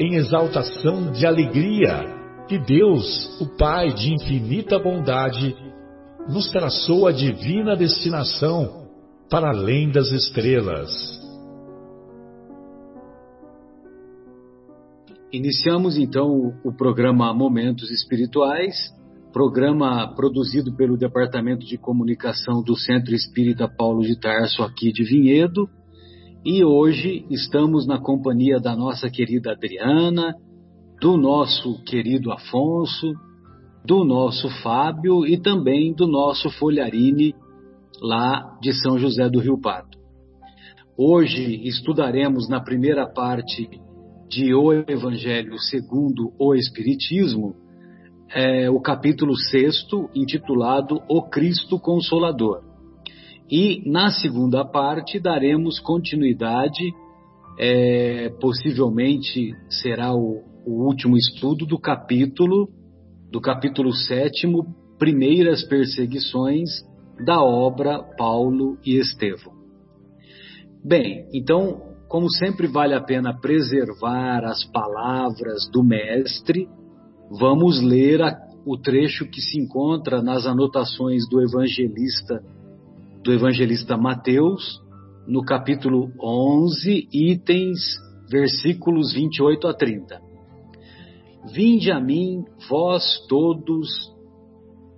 em exaltação de alegria que Deus, o Pai de infinita bondade, nos traçou a divina destinação para além das estrelas. Iniciamos então o programa Momentos Espirituais, programa produzido pelo Departamento de Comunicação do Centro Espírita Paulo de Tarso, aqui de Vinhedo, e hoje estamos na companhia da nossa querida Adriana, do nosso querido Afonso, do nosso Fábio e também do nosso Folharine, lá de São José do Rio Pardo. Hoje estudaremos na primeira parte de O Evangelho segundo o Espiritismo, é, o capítulo 6, intitulado O Cristo Consolador. E na segunda parte daremos continuidade, é, possivelmente será o, o, último estudo do capítulo, do capítulo sétimo, Primeiras Perseguições, da obra Paulo e Estevão. Bem, então, como sempre vale a pena preservar as palavras do mestre, vamos ler a, o trecho que se encontra nas anotações do evangelista do evangelista Mateus, no capítulo 11, itens, versículos 28 a 30. Vinde a mim, vós todos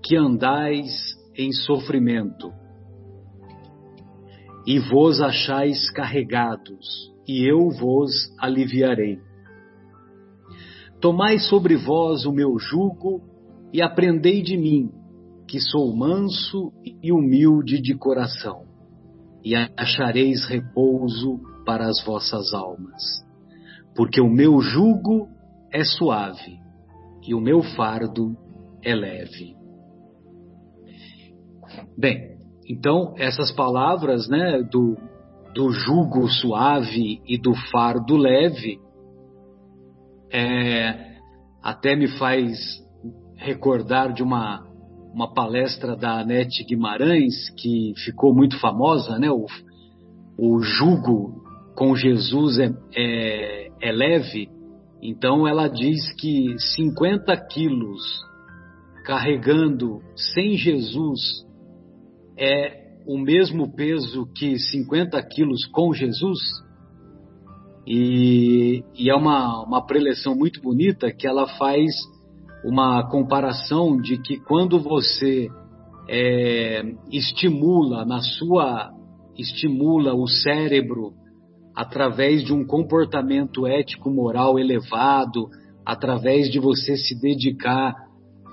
que andais em sofrimento, e vos achais carregados, e eu vos aliviarei. Tomai sobre vós o meu jugo e aprendei de mim, que sou manso e humilde de coração, e achareis repouso para as vossas almas. Porque o meu jugo é suave e o meu fardo é leve. Bem, então essas palavras, né, do, do jugo suave e do fardo leve, é, até me faz recordar de uma uma palestra da Anete Guimarães, que ficou muito famosa, né? O, o jugo com Jesus é, é, é leve. Então ela diz que 50 quilos carregando sem Jesus é o mesmo peso que 50 quilos com Jesus. E, e é uma, uma preleção muito bonita que ela faz uma comparação de que quando você é, estimula na sua estimula o cérebro através de um comportamento ético moral elevado, através de você se dedicar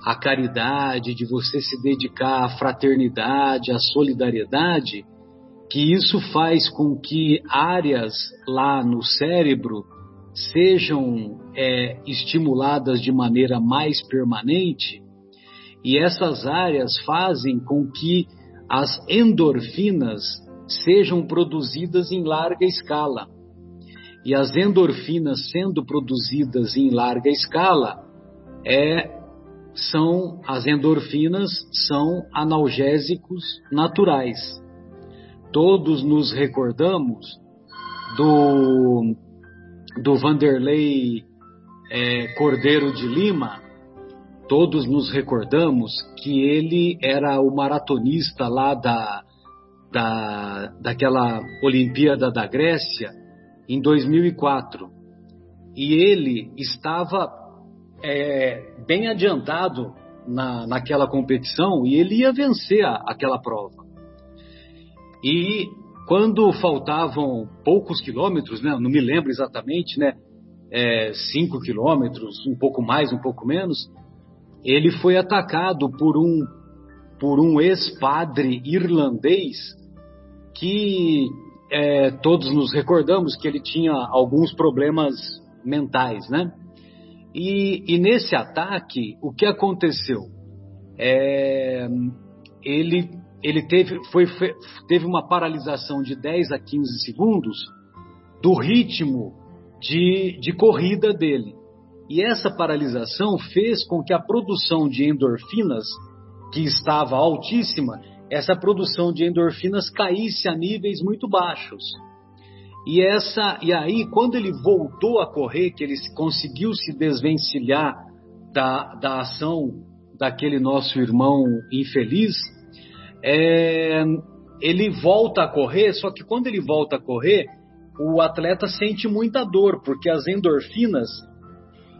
à caridade, de você se dedicar à fraternidade, à solidariedade, que isso faz com que áreas lá no cérebro sejam é, estimuladas de maneira mais permanente, e essas áreas fazem com que as endorfinas sejam produzidas em larga escala. E as endorfinas sendo produzidas em larga escala, é, são as endorfinas são analgésicos naturais. Todos nos recordamos do do Vanderlei é, Cordeiro de Lima, todos nos recordamos que ele era o maratonista lá da, da, daquela Olimpíada da Grécia em 2004. E ele estava é, bem adiantado na, naquela competição e ele ia vencer a, aquela prova. E quando faltavam poucos quilômetros, né, não me lembro exatamente, né, é, cinco quilômetros, um pouco mais, um pouco menos, ele foi atacado por um por um ex-padre irlandês que é, todos nos recordamos que ele tinha alguns problemas mentais, né? E, e nesse ataque, o que aconteceu? É, ele ele teve, foi, teve uma paralisação de 10 a 15 segundos do ritmo de, de corrida dele. E essa paralisação fez com que a produção de endorfinas, que estava altíssima, essa produção de endorfinas caísse a níveis muito baixos. E essa e aí quando ele voltou a correr, que ele conseguiu se desvencilhar da, da ação daquele nosso irmão infeliz, é, ele volta a correr, só que quando ele volta a correr, o atleta sente muita dor, porque as endorfinas,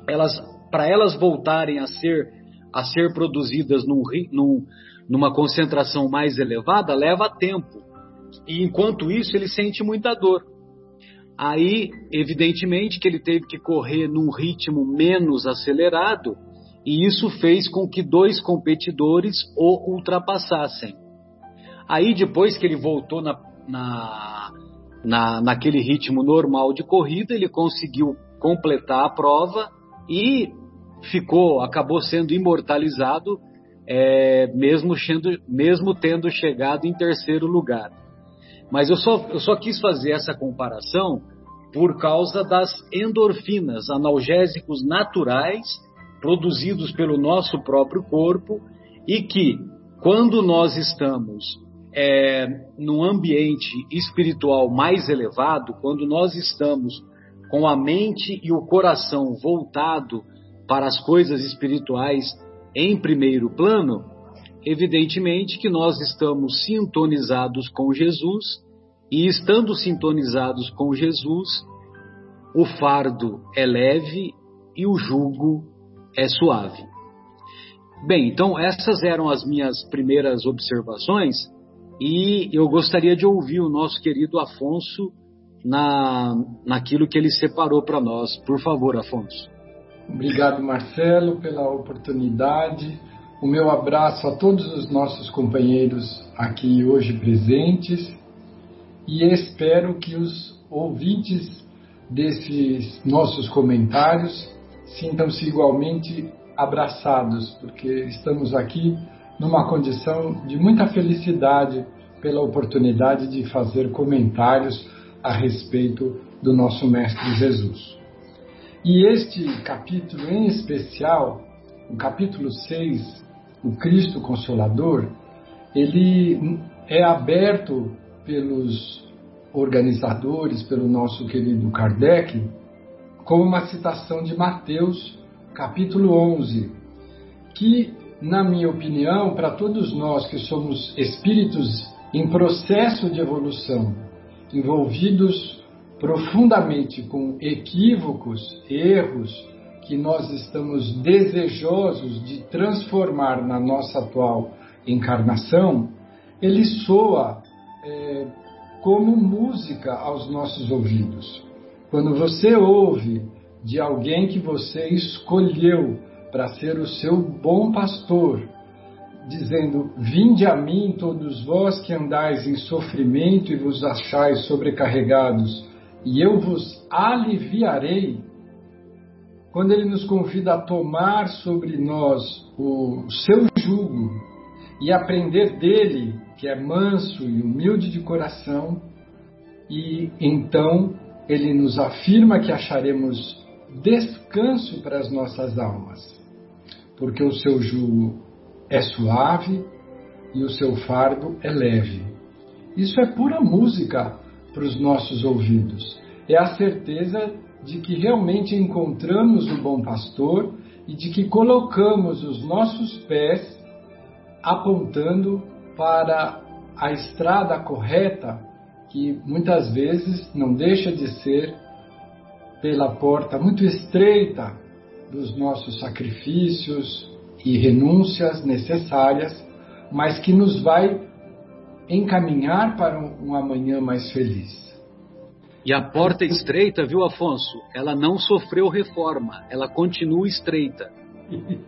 elas, para elas voltarem a ser, a ser produzidas num, num, numa concentração mais elevada, leva tempo. E enquanto isso, ele sente muita dor. Aí, evidentemente, que ele teve que correr num ritmo menos acelerado, e isso fez com que dois competidores o ultrapassassem. Aí depois que ele voltou na, na, na, naquele ritmo normal de corrida, ele conseguiu completar a prova e ficou, acabou sendo imortalizado, é, mesmo, sendo, mesmo tendo chegado em terceiro lugar. Mas eu só, eu só quis fazer essa comparação por causa das endorfinas, analgésicos naturais produzidos pelo nosso próprio corpo e que, quando nós estamos é, num ambiente espiritual mais elevado, quando nós estamos com a mente e o coração voltado para as coisas espirituais em primeiro plano, evidentemente que nós estamos sintonizados com Jesus e estando sintonizados com Jesus, o fardo é leve e o jugo é suave. Bem, então essas eram as minhas primeiras observações e eu gostaria de ouvir o nosso querido Afonso na, naquilo que ele separou para nós. Por favor, Afonso. Obrigado, Marcelo, pela oportunidade. O meu abraço a todos os nossos companheiros aqui hoje presentes e espero que os ouvintes desses nossos comentários sintam-se igualmente abraçados, porque estamos aqui numa condição de muita felicidade pela oportunidade de fazer comentários a respeito do nosso Mestre Jesus. E este capítulo em especial, o capítulo 6, o Cristo Consolador, ele é aberto pelos organizadores, pelo nosso querido Kardec, como uma citação de Mateus, capítulo 11, que na minha opinião, para todos nós que somos espíritos em processo de evolução, envolvidos profundamente com equívocos, erros que nós estamos desejosos de transformar na nossa atual encarnação, ele soa é, como música aos nossos ouvidos. Quando você ouve de alguém que você escolheu para ser o seu bom pastor, dizendo: Vinde a mim, todos vós que andais em sofrimento e vos achais sobrecarregados, e eu vos aliviarei. Quando ele nos convida a tomar sobre nós o seu jugo e aprender dele, que é manso e humilde de coração, e então ele nos afirma que acharemos descanso para as nossas almas porque o seu jugo é suave e o seu fardo é leve. Isso é pura música para os nossos ouvidos. É a certeza de que realmente encontramos o bom pastor e de que colocamos os nossos pés apontando para a estrada correta, que muitas vezes não deixa de ser pela porta muito estreita dos nossos sacrifícios e renúncias necessárias, mas que nos vai encaminhar para um, um amanhã mais feliz. E a porta estreita, viu, Afonso? Ela não sofreu reforma, ela continua estreita.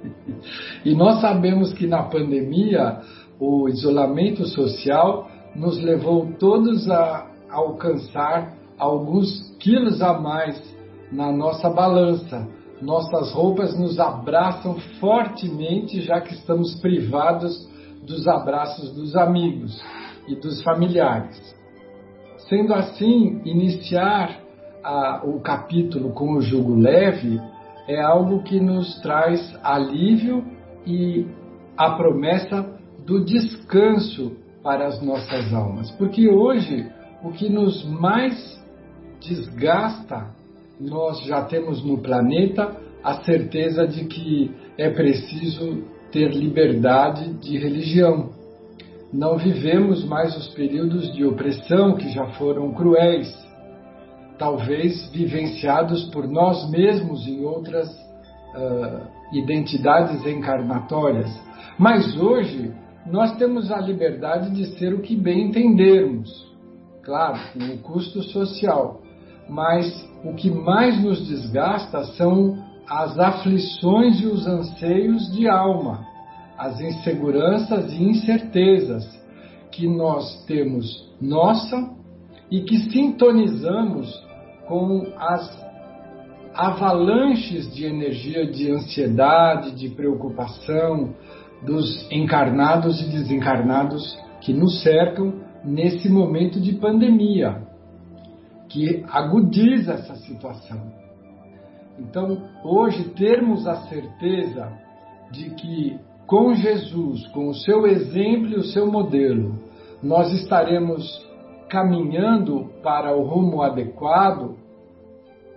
e nós sabemos que na pandemia o isolamento social nos levou todos a alcançar alguns quilos a mais na nossa balança. Nossas roupas nos abraçam fortemente, já que estamos privados dos abraços dos amigos e dos familiares. Sendo assim, iniciar a, o capítulo com o jugo leve é algo que nos traz alívio e a promessa do descanso para as nossas almas. Porque hoje o que nos mais desgasta, nós já temos no planeta a certeza de que é preciso ter liberdade de religião. Não vivemos mais os períodos de opressão que já foram cruéis, talvez vivenciados por nós mesmos em outras uh, identidades encarnatórias. Mas hoje nós temos a liberdade de ser o que bem entendermos, claro, com o custo social. Mas o que mais nos desgasta são as aflições e os anseios de alma, as inseguranças e incertezas que nós temos nossa e que sintonizamos com as avalanches de energia de ansiedade, de preocupação dos encarnados e desencarnados que nos cercam nesse momento de pandemia, que agudiza essa situação. Então, hoje, termos a certeza de que com Jesus, com o seu exemplo e o seu modelo, nós estaremos caminhando para o rumo adequado,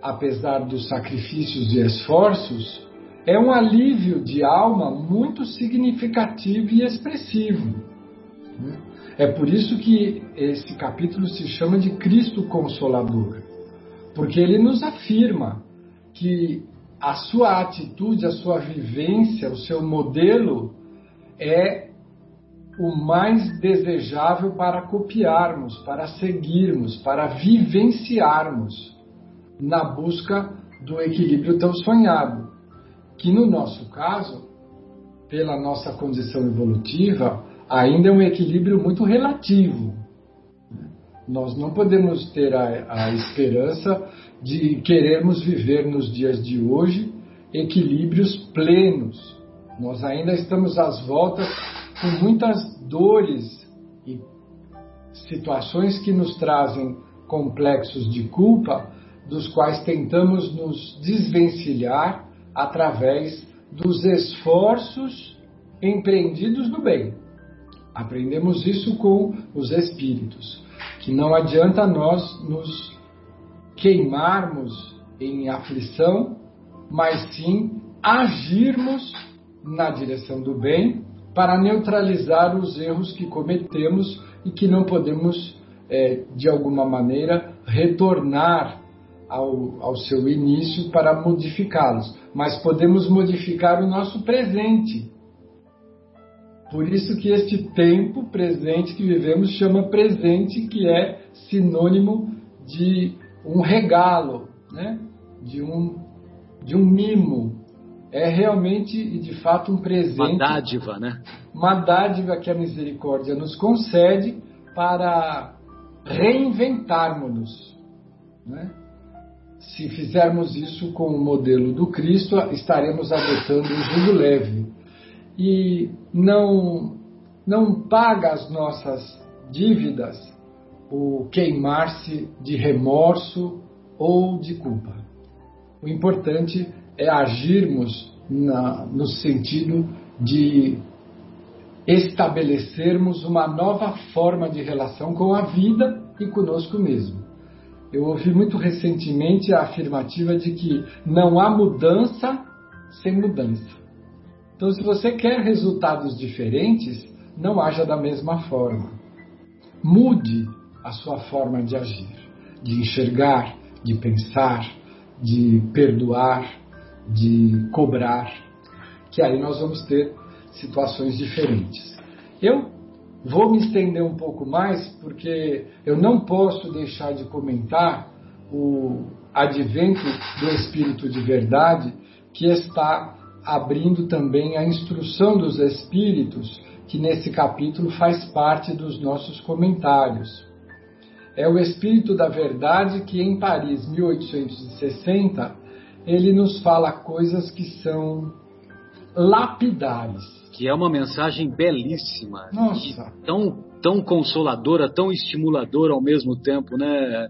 apesar dos sacrifícios e esforços, é um alívio de alma muito significativo e expressivo. É por isso que esse capítulo se chama de Cristo Consolador, porque ele nos afirma que a sua atitude, a sua vivência, o seu modelo é o mais desejável para copiarmos, para seguirmos, para vivenciarmos na busca do equilíbrio tão sonhado, que no nosso caso, pela nossa condição evolutiva, ainda é um equilíbrio muito relativo. Nós não podemos ter a, a esperança de querermos viver nos dias de hoje equilíbrios plenos. Nós ainda estamos às voltas com muitas dores e situações que nos trazem complexos de culpa, dos quais tentamos nos desvencilhar através dos esforços empreendidos no bem. Aprendemos isso com os espíritos, que não adianta nós nos queimarmos em aflição, mas sim agirmos na direção do bem para neutralizar os erros que cometemos e que não podemos, é, de alguma maneira, retornar ao, ao seu início para modificá-los, mas podemos modificar o nosso presente por isso que este tempo presente que vivemos chama presente, que é sinônimo de um regalo, né? de, um, de um mimo. É realmente e de fato um presente. Uma dádiva, né? Uma dádiva que a misericórdia nos concede para reinventarmos-nos. Né? Se fizermos isso com o modelo do Cristo, estaremos adotando o jugo leve e não, não paga as nossas dívidas o queimar-se de remorso ou de culpa. O importante é agirmos na, no sentido de estabelecermos uma nova forma de relação com a vida e conosco mesmo. Eu ouvi muito recentemente a afirmativa de que não há mudança sem mudança. Então, se você quer resultados diferentes, não haja da mesma forma. Mude a sua forma de agir, de enxergar, de pensar, de perdoar, de cobrar, que aí nós vamos ter situações diferentes. Eu vou me estender um pouco mais porque eu não posso deixar de comentar o advento do Espírito de Verdade que está abrindo também a instrução dos Espíritos, que nesse capítulo faz parte dos nossos comentários. É o Espírito da Verdade que em Paris, 1860, ele nos fala coisas que são lapidares. Que é uma mensagem belíssima. Nossa. Tão, tão consoladora, tão estimuladora ao mesmo tempo, né,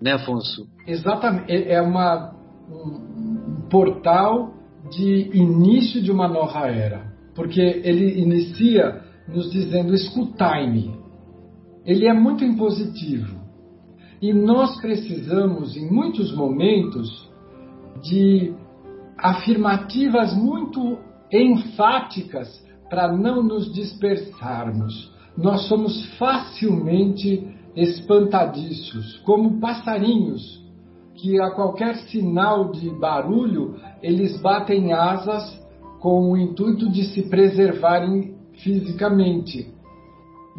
né Afonso? Exatamente. É, é uma, um portal de início de uma nova era. Porque ele inicia nos dizendo: escutai-me. Ele é muito impositivo. E nós precisamos, em muitos momentos, de afirmativas muito enfáticas para não nos dispersarmos. Nós somos facilmente espantadiços, como passarinhos, que a qualquer sinal de barulho eles batem asas com o intuito de se preservarem fisicamente,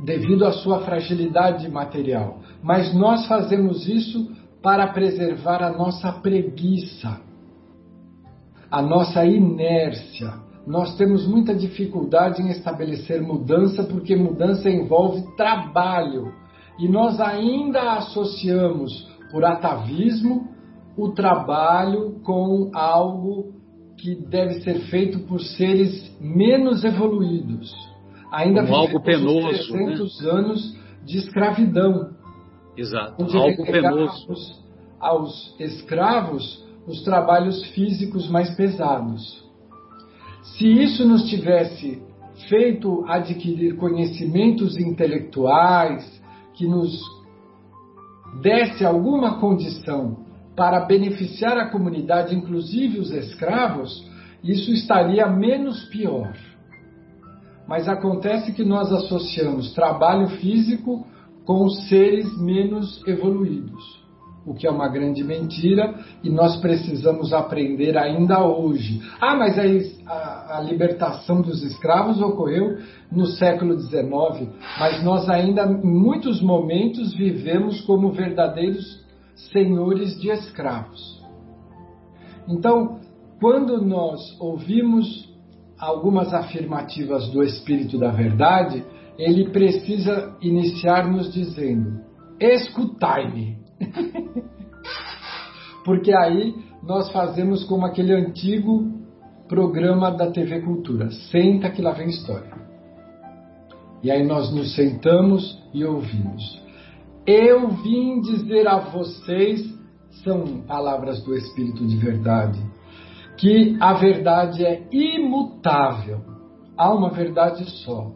devido à sua fragilidade material. Mas nós fazemos isso para preservar a nossa preguiça, a nossa inércia. Nós temos muita dificuldade em estabelecer mudança porque mudança envolve trabalho e nós ainda associamos por atavismo o trabalho com algo que deve ser feito por seres menos evoluídos. Ainda Como algo penoso, 300 né? anos de escravidão. Exato, algo penoso. Aos escravos os trabalhos físicos mais pesados. Se isso nos tivesse feito adquirir conhecimentos intelectuais que nos desse alguma condição para beneficiar a comunidade, inclusive os escravos, isso estaria menos pior. Mas acontece que nós associamos trabalho físico com seres menos evoluídos o que é uma grande mentira, e nós precisamos aprender ainda hoje. Ah, mas a, a, a libertação dos escravos ocorreu no século XIX, mas nós ainda, em muitos momentos, vivemos como verdadeiros senhores de escravos. Então, quando nós ouvimos algumas afirmativas do Espírito da Verdade, ele precisa iniciar nos dizendo: escutai-me. Porque aí nós fazemos como aquele antigo programa da TV Cultura: senta que lá vem história. E aí nós nos sentamos e ouvimos. Eu vim dizer a vocês, são palavras do Espírito de verdade, que a verdade é imutável. Há uma verdade só.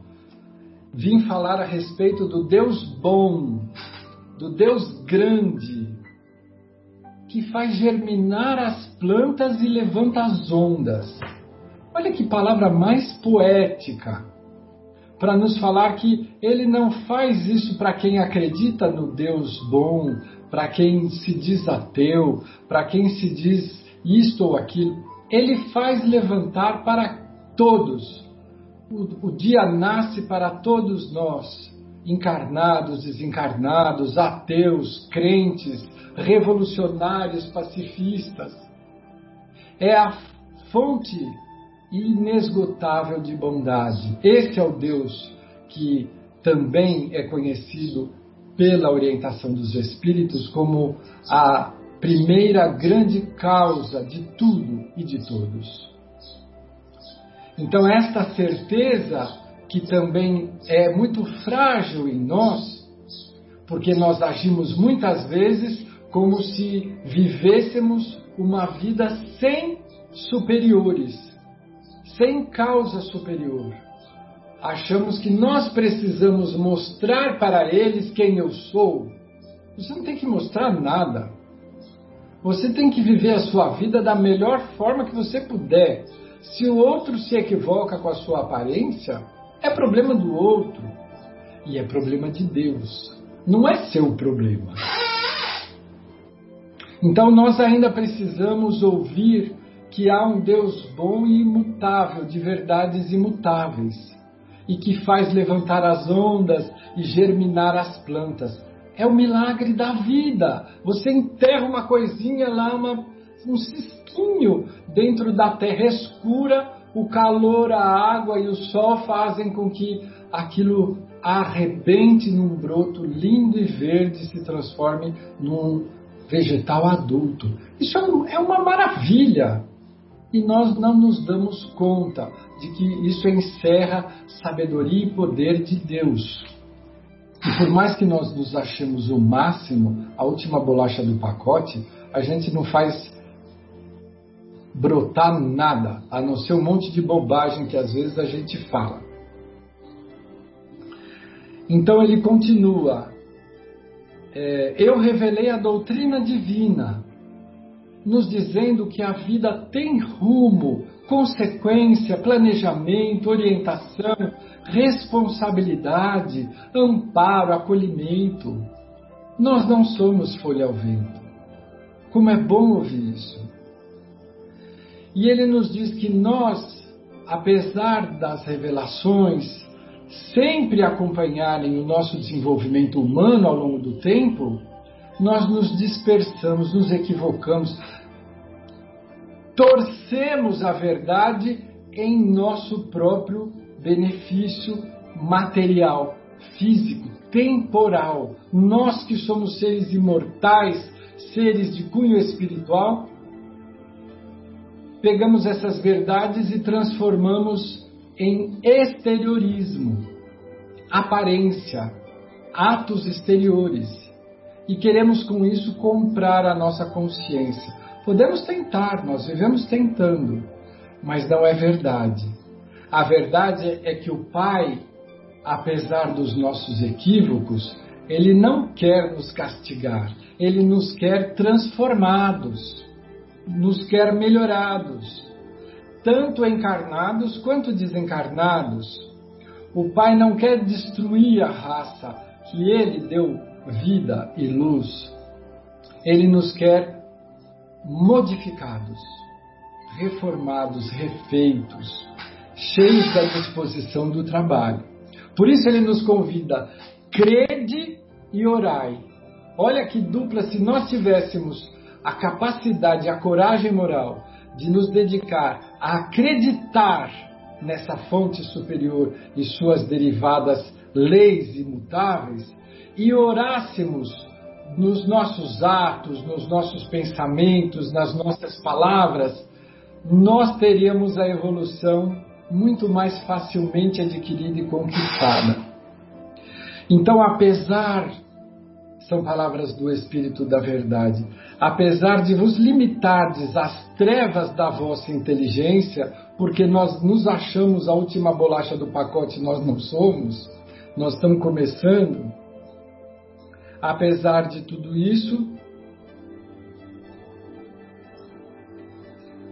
Vim falar a respeito do Deus bom, do Deus grande, que faz germinar as plantas e levanta as ondas. Olha que palavra mais poética para nos falar que ele não faz isso para quem acredita no Deus bom, para quem se diz ateu, para quem se diz isto ou aquilo. Ele faz levantar para todos. O, o dia nasce para todos nós encarnados, desencarnados, ateus, crentes, revolucionários, pacifistas. É a fonte inesgotável de bondade. Esse é o Deus que também é conhecido pela orientação dos espíritos como a primeira grande causa de tudo e de todos. Então, esta certeza que também é muito frágil em nós, porque nós agimos muitas vezes como se vivêssemos uma vida sem superiores, sem causa superior. Achamos que nós precisamos mostrar para eles quem eu sou. Você não tem que mostrar nada. Você tem que viver a sua vida da melhor forma que você puder. Se o outro se equivoca com a sua aparência, é problema do outro e é problema de Deus. Não é seu problema. Então nós ainda precisamos ouvir que há um Deus bom e imutável, de verdades imutáveis, e que faz levantar as ondas e germinar as plantas. É o milagre da vida. Você enterra uma coisinha lá, uma, um cisquinho dentro da terra escura, o calor, a água e o sol fazem com que aquilo arrebente num broto lindo e verde e se transforme num vegetal adulto. Isso é, é uma maravilha. E nós não nos damos conta de que isso encerra sabedoria e poder de Deus. E por mais que nós nos achemos o máximo, a última bolacha do pacote, a gente não faz brotar nada, a não ser um monte de bobagem que às vezes a gente fala. Então ele continua: é, Eu revelei a doutrina divina, nos dizendo que a vida tem rumo, consequência, planejamento, orientação, responsabilidade, amparo, acolhimento. Nós não somos folha ao vento. Como é bom ouvir isso. E ele nos diz que nós, apesar das revelações sempre acompanharem o nosso desenvolvimento humano ao longo do tempo, nós nos dispersamos, nos equivocamos, torcemos a verdade em nosso próprio benefício material, físico, temporal. Nós que somos seres imortais, seres de cunho espiritual, pegamos essas verdades e transformamos em exteriorismo, aparência, atos exteriores. E queremos com isso comprar a nossa consciência. Podemos tentar, nós vivemos tentando, mas não é verdade. A verdade é que o Pai, apesar dos nossos equívocos, ele não quer nos castigar, ele nos quer transformados nos quer melhorados, tanto encarnados quanto desencarnados. O Pai não quer destruir a raça que Ele deu vida e luz. Ele nos quer modificados, reformados, refeitos, cheios da disposição do trabalho. Por isso ele nos convida, crede e orai. Olha que dupla, se nós tivéssemos a capacidade, a coragem moral de nos dedicar a acreditar nessa fonte superior e suas derivadas leis imutáveis e orássemos nos nossos atos, nos nossos pensamentos, nas nossas palavras, nós teríamos a evolução muito mais facilmente adquirida e conquistada. Então, apesar são palavras do Espírito da Verdade. Apesar de vos limitardes às trevas da vossa inteligência, porque nós nos achamos a última bolacha do pacote, nós não somos, nós estamos começando. Apesar de tudo isso,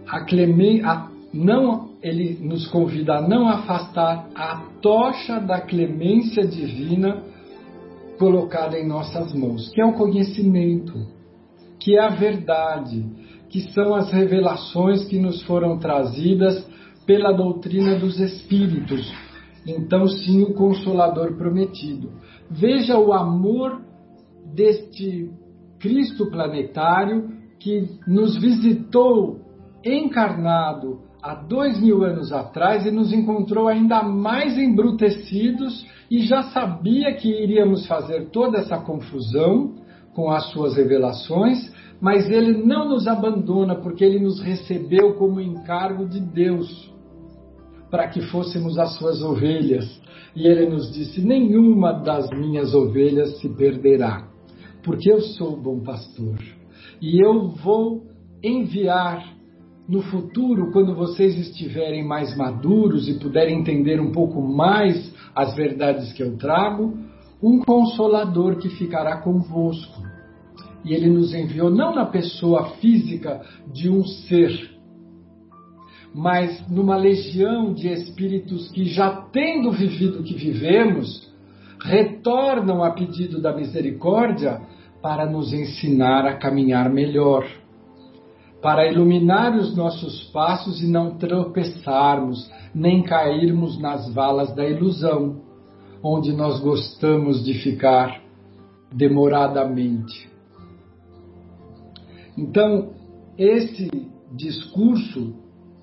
a clemen, a, não, ele nos convida a não afastar a tocha da clemência divina colocada em nossas mãos, que é o conhecimento, que é a verdade, que são as revelações que nos foram trazidas pela doutrina dos Espíritos. Então, sim, o Consolador prometido. Veja o amor deste Cristo planetário que nos visitou encarnado há dois mil anos atrás e nos encontrou ainda mais embrutecidos e já sabia que iríamos fazer toda essa confusão com as suas revelações, mas ele não nos abandona porque ele nos recebeu como encargo de Deus para que fôssemos as suas ovelhas. E ele nos disse: Nenhuma das minhas ovelhas se perderá, porque eu sou o bom pastor. E eu vou enviar no futuro, quando vocês estiverem mais maduros e puderem entender um pouco mais as verdades que eu trago, um consolador que ficará convosco. E ele nos enviou não na pessoa física de um ser, mas numa legião de espíritos que, já tendo vivido o que vivemos, retornam a pedido da misericórdia para nos ensinar a caminhar melhor para iluminar os nossos passos e não tropeçarmos, nem cairmos nas valas da ilusão, onde nós gostamos de ficar demoradamente. Então, esse discurso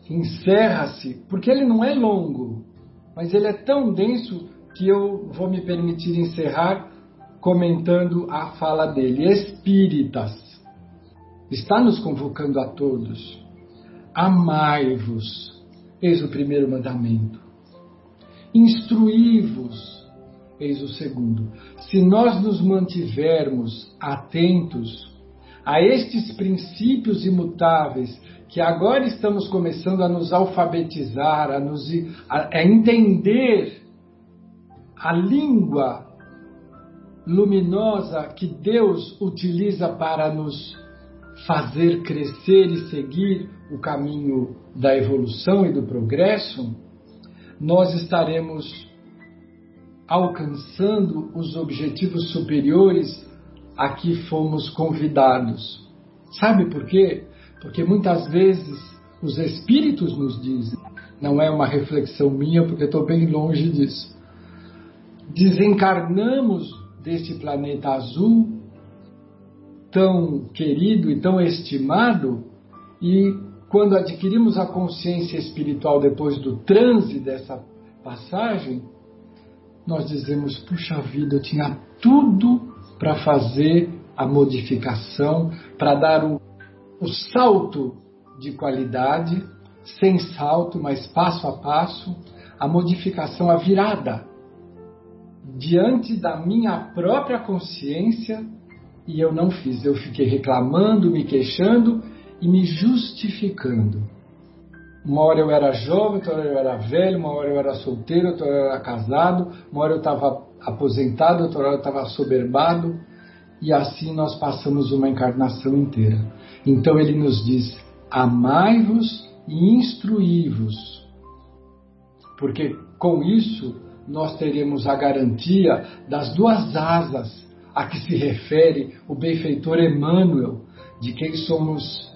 encerra-se, porque ele não é longo, mas ele é tão denso que eu vou me permitir encerrar comentando a fala dele. Espíritas, está nos convocando a todos. Amai-vos, eis o primeiro mandamento. Instruí-vos, eis o segundo. Se nós nos mantivermos atentos a estes princípios imutáveis que agora estamos começando a nos alfabetizar, a, nos, a, a entender a língua luminosa que Deus utiliza para nos fazer crescer e seguir o caminho da evolução e do progresso, nós estaremos alcançando os objetivos superiores a que fomos convidados. Sabe por quê? Porque muitas vezes os espíritos nos dizem, não é uma reflexão minha, porque estou bem longe disso. Desencarnamos desse planeta azul tão querido e tão estimado, e quando adquirimos a consciência espiritual depois do transe dessa passagem, nós dizemos: puxa vida, eu tinha tudo para fazer a modificação, para dar o, o salto de qualidade, sem salto, mas passo a passo, a modificação, a virada diante da minha própria consciência e eu não fiz. Eu fiquei reclamando, me queixando e me justificando. Uma hora eu era jovem, outra hora eu era velho, uma hora eu era solteiro, outra hora eu era casado, uma hora eu estava aposentado, outra hora eu estava soberbado, e assim nós passamos uma encarnação inteira. Então ele nos diz: amai-vos e instruí-vos, porque com isso nós teremos a garantia das duas asas a que se refere o benfeitor Emmanuel, de quem somos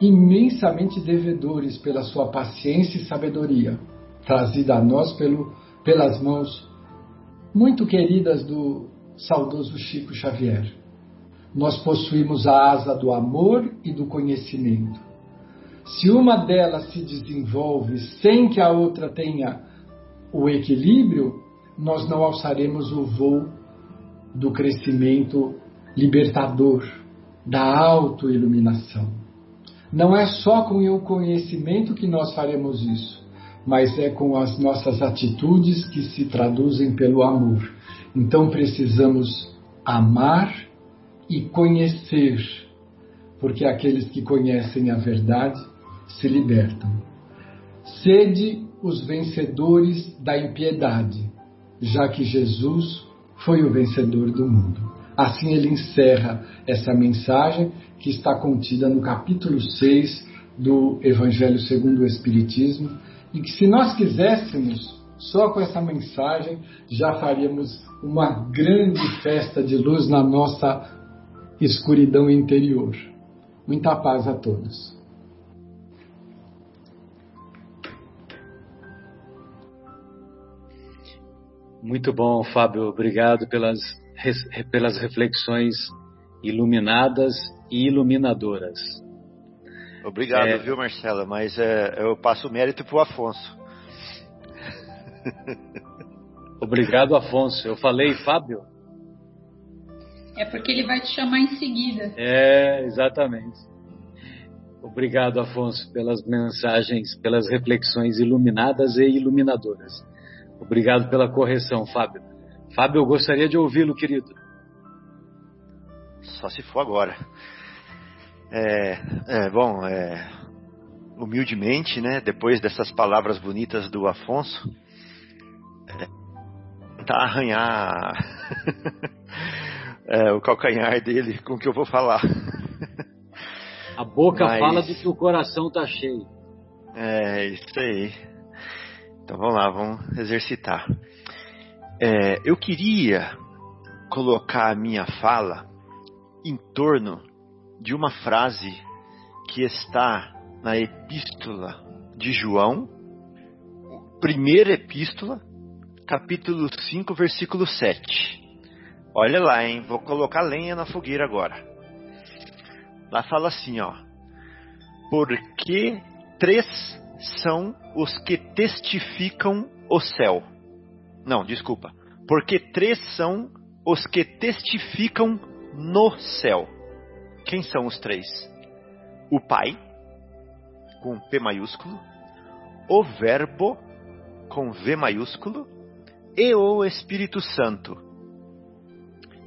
imensamente devedores pela sua paciência e sabedoria, trazida a nós pelo, pelas mãos muito queridas do saudoso Chico Xavier. Nós possuímos a asa do amor e do conhecimento. Se uma delas se desenvolve sem que a outra tenha o equilíbrio, nós não alçaremos o voo do crescimento libertador, da autoiluminação. Não é só com o conhecimento que nós faremos isso, mas é com as nossas atitudes que se traduzem pelo amor. Então precisamos amar e conhecer, porque aqueles que conhecem a verdade se libertam. Sede os vencedores da impiedade, já que Jesus foi o vencedor do mundo. Assim ele encerra essa mensagem que está contida no capítulo 6 do Evangelho segundo o Espiritismo, e que se nós quiséssemos, só com essa mensagem, já faríamos uma grande festa de luz na nossa escuridão interior. Muita paz a todos. Muito bom, Fábio. Obrigado pelas, pelas reflexões iluminadas e iluminadoras. Obrigado, é... viu, Marcela? Mas é, eu passo o mérito para o Afonso. Obrigado, Afonso. Eu falei, Fábio? É porque ele vai te chamar em seguida. É, exatamente. Obrigado, Afonso, pelas mensagens, pelas reflexões iluminadas e iluminadoras. Obrigado pela correção, Fábio. Fábio, eu gostaria de ouvi-lo, querido. Só se for agora. É, é bom, é, humildemente, né, depois dessas palavras bonitas do Afonso, é, tentar arranhar é, o calcanhar dele com o que eu vou falar. A boca Mas, fala de que o coração tá cheio. É, isso aí. Então vamos lá, vamos exercitar. É, eu queria colocar a minha fala em torno de uma frase que está na epístola de João, primeira epístola, capítulo 5, versículo 7. Olha lá, hein? Vou colocar lenha na fogueira agora. Lá fala assim, ó. Porque três são os que testificam o céu. Não, desculpa. Porque três são os que testificam no céu. Quem são os três? O Pai, com P maiúsculo, o Verbo, com V maiúsculo, e o Espírito Santo.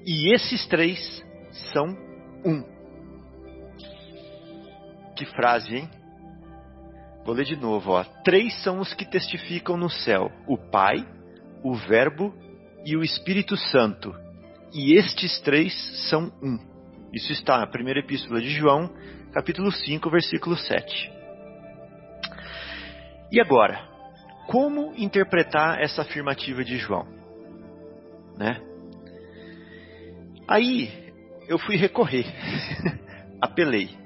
E esses três são um. Que frase, hein? Vou ler de novo, ó. Três são os que testificam no céu: o Pai, o Verbo e o Espírito Santo. E estes três são um. Isso está na primeira epístola de João, capítulo 5, versículo 7. E agora, como interpretar essa afirmativa de João? Né? Aí eu fui recorrer, apelei.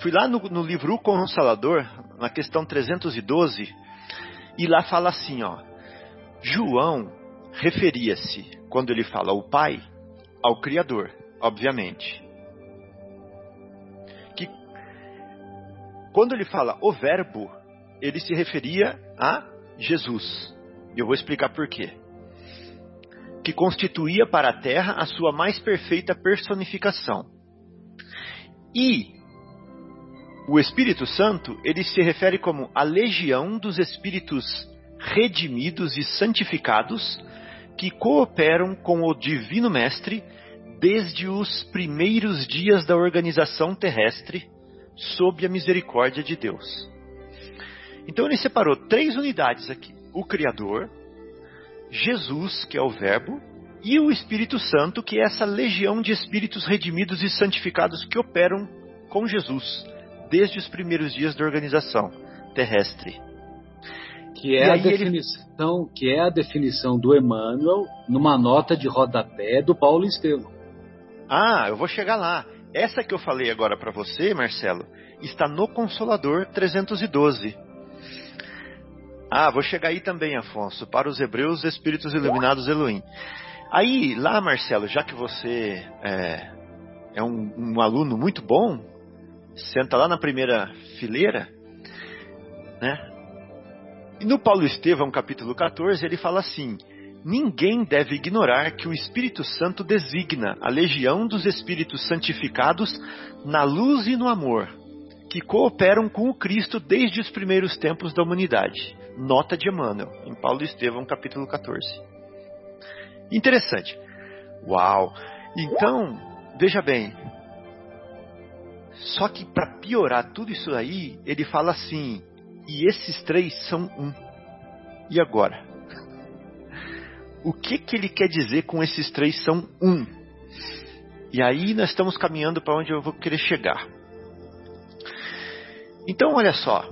Fui lá no, no livro O Consolador, na questão 312, e lá fala assim, ó. João referia-se, quando ele fala o Pai, ao Criador, obviamente. Que quando ele fala o Verbo, ele se referia a Jesus. E eu vou explicar por quê. Que constituía para a terra a sua mais perfeita personificação. E o Espírito Santo, ele se refere como a legião dos espíritos redimidos e santificados que cooperam com o Divino Mestre desde os primeiros dias da organização terrestre sob a misericórdia de Deus. Então ele separou três unidades aqui: o Criador, Jesus, que é o Verbo, e o Espírito Santo, que é essa legião de espíritos redimidos e santificados que operam com Jesus desde os primeiros dias da organização terrestre. Que é, a definição, ele... que é a definição do Emmanuel numa nota de rodapé do Paulo Estevam. Ah, eu vou chegar lá. Essa que eu falei agora para você, Marcelo, está no Consolador 312. Ah, vou chegar aí também, Afonso. Para os hebreus, espíritos iluminados Elohim. Aí, lá, Marcelo, já que você é, é um, um aluno muito bom, senta lá na primeira fileira, né? E no Paulo Estevão, capítulo 14, ele fala assim: Ninguém deve ignorar que o Espírito Santo designa a legião dos espíritos santificados na luz e no amor, que cooperam com o Cristo desde os primeiros tempos da humanidade. Nota de Emmanuel, em Paulo Estevão, capítulo 14. Interessante. Uau! Então, veja bem. Só que para piorar tudo isso aí, ele fala assim: e esses três são um. E agora? O que, que ele quer dizer com esses três são um? E aí nós estamos caminhando para onde eu vou querer chegar. Então, olha só.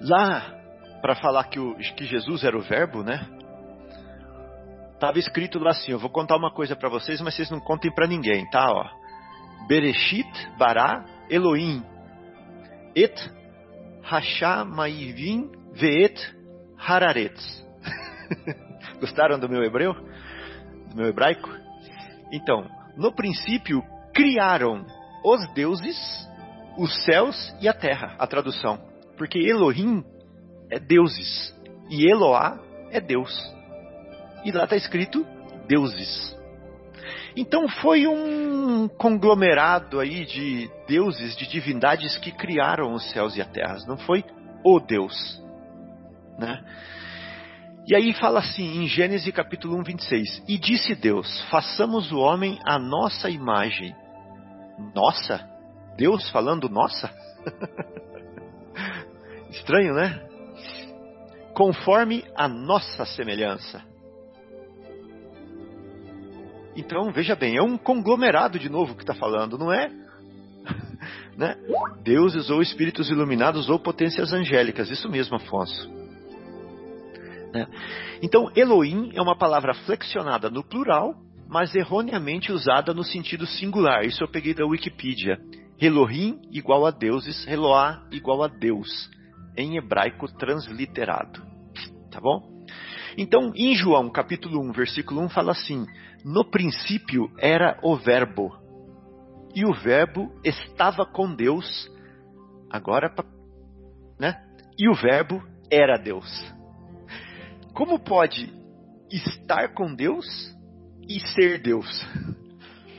Lá, para falar que, o, que Jesus era o Verbo, né? Estava escrito lá assim: eu vou contar uma coisa para vocês, mas vocês não contem para ninguém, tá? Ó. Bereshit bara Elohim et Hashamayivim veet hararetz. Gostaram do meu hebreu? Do meu hebraico? Então, no princípio criaram os deuses, os céus e a terra, a tradução. Porque Elohim é deuses e Eloá é Deus. E lá está escrito deuses. Então foi um conglomerado aí de deuses, de divindades que criaram os céus e a terra, não foi o Deus, né? E aí fala assim em Gênesis capítulo 1, 26: E disse Deus: Façamos o homem à nossa imagem. Nossa? Deus falando nossa? Estranho, né? Conforme a nossa semelhança. Então, veja bem, é um conglomerado de novo que está falando, não é? né? Deuses ou espíritos iluminados ou potências angélicas, isso mesmo, Afonso. Né? Então, Elohim é uma palavra flexionada no plural mas erroneamente usada no sentido singular. Isso eu peguei da Wikipedia. Elohim igual a deuses, Eloá igual a Deus, em hebraico transliterado. Tá bom? Então, em João capítulo 1, versículo 1 fala assim: No princípio era o Verbo, e o Verbo estava com Deus. Agora, né? E o Verbo era Deus. Como pode estar com Deus e ser Deus?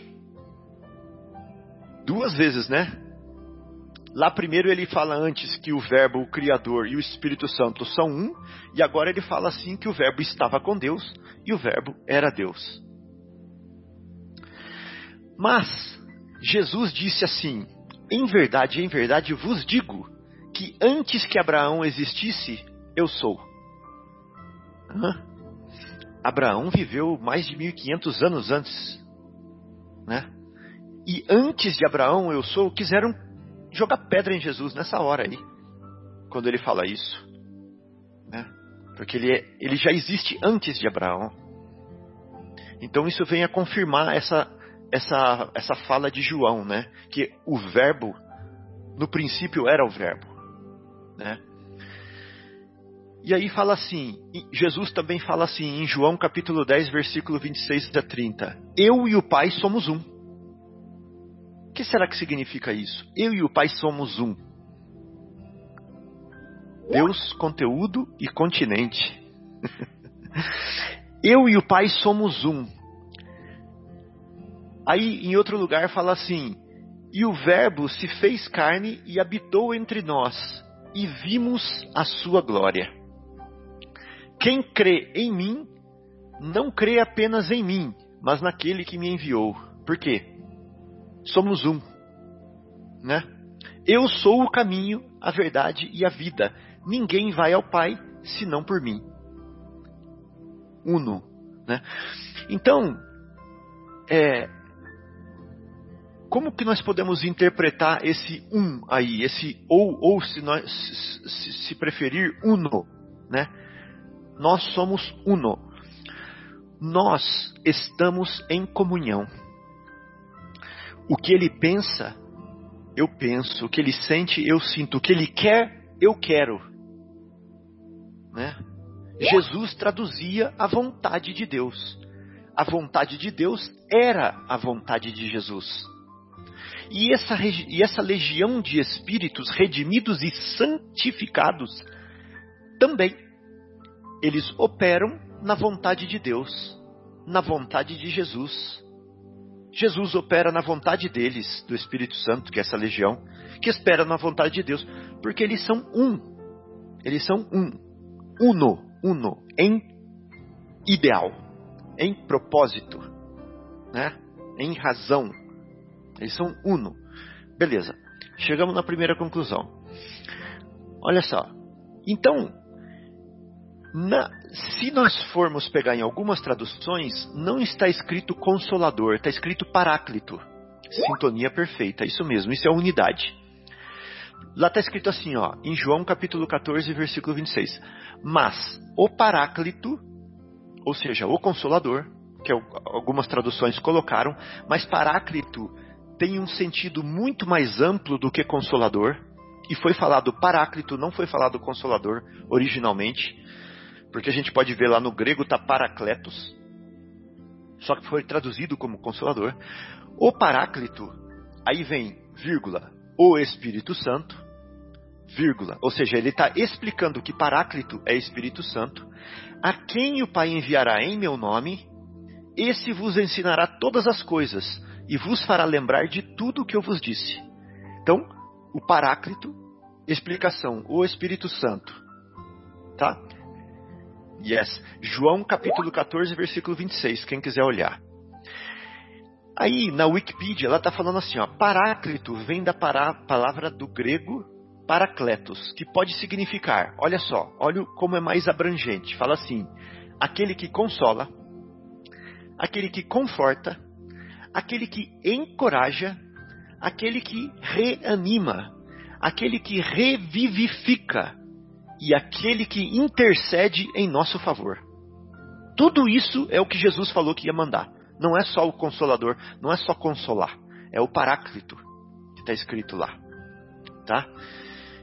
Duas vezes, né? Lá primeiro ele fala antes que o Verbo, o Criador e o Espírito Santo são um, e agora ele fala assim que o Verbo estava com Deus e o Verbo era Deus. Mas Jesus disse assim: Em verdade, em verdade vos digo que antes que Abraão existisse, eu sou. Hã? Abraão viveu mais de 1500 anos antes, né? E antes de Abraão, eu sou, quiseram jogar pedra em Jesus nessa hora aí, quando ele fala isso, né? Porque ele, é, ele já existe antes de Abraão. Então isso vem a confirmar essa, essa, essa fala de João, né? Que o verbo, no princípio era o verbo, né? E aí fala assim, Jesus também fala assim em João capítulo 10, versículo 26 a 30. Eu e o Pai somos um. O que será que significa isso? Eu e o Pai somos um. Deus, conteúdo e continente. Eu e o Pai somos um. Aí, em outro lugar, fala assim: E o Verbo se fez carne e habitou entre nós, e vimos a sua glória quem crê em mim, não crê apenas em mim, mas naquele que me enviou. Por quê? Somos um, né? Eu sou o caminho, a verdade e a vida. Ninguém vai ao Pai senão por mim. Uno, né? Então, é, como que nós podemos interpretar esse um aí, esse ou ou se nós se, se preferir uno, né? Nós somos uno. Nós estamos em comunhão. O que ele pensa, eu penso. O que ele sente, eu sinto. O que ele quer, eu quero. Né? Jesus traduzia a vontade de Deus. A vontade de Deus era a vontade de Jesus. E essa, e essa legião de espíritos redimidos e santificados também eles operam na vontade de Deus, na vontade de Jesus. Jesus opera na vontade deles, do Espírito Santo, que é essa legião, que espera na vontade de Deus, porque eles são um. Eles são um. Uno, uno, em ideal, em propósito, né? em razão. Eles são uno. Beleza. Chegamos na primeira conclusão. Olha só. Então, na, se nós formos pegar em algumas traduções, não está escrito consolador, está escrito paráclito. Sintonia perfeita, isso mesmo, isso é unidade. Lá está escrito assim, ó, em João capítulo 14, versículo 26. Mas o paráclito, ou seja, o consolador, que algumas traduções colocaram, mas paráclito tem um sentido muito mais amplo do que consolador, e foi falado paráclito, não foi falado consolador originalmente. Porque a gente pode ver lá no grego tá paracletos, só que foi traduzido como consolador. O paráclito, aí vem, vírgula, o Espírito Santo, vírgula, ou seja, ele está explicando que paráclito é Espírito Santo, a quem o Pai enviará em meu nome, esse vos ensinará todas as coisas e vos fará lembrar de tudo o que eu vos disse. Então, o paráclito, explicação, o Espírito Santo, tá? Yes. João capítulo 14, versículo 26, quem quiser olhar. Aí, na Wikipedia, ela está falando assim, ó, paráclito vem da pará, palavra do grego paracletos, que pode significar, olha só, olha como é mais abrangente. Fala assim, aquele que consola, aquele que conforta, aquele que encoraja, aquele que reanima, aquele que revivifica, e aquele que intercede em nosso favor. Tudo isso é o que Jesus falou que ia mandar Não é só o consolador, não é só consolar, é o paráclito que está escrito lá. Tá?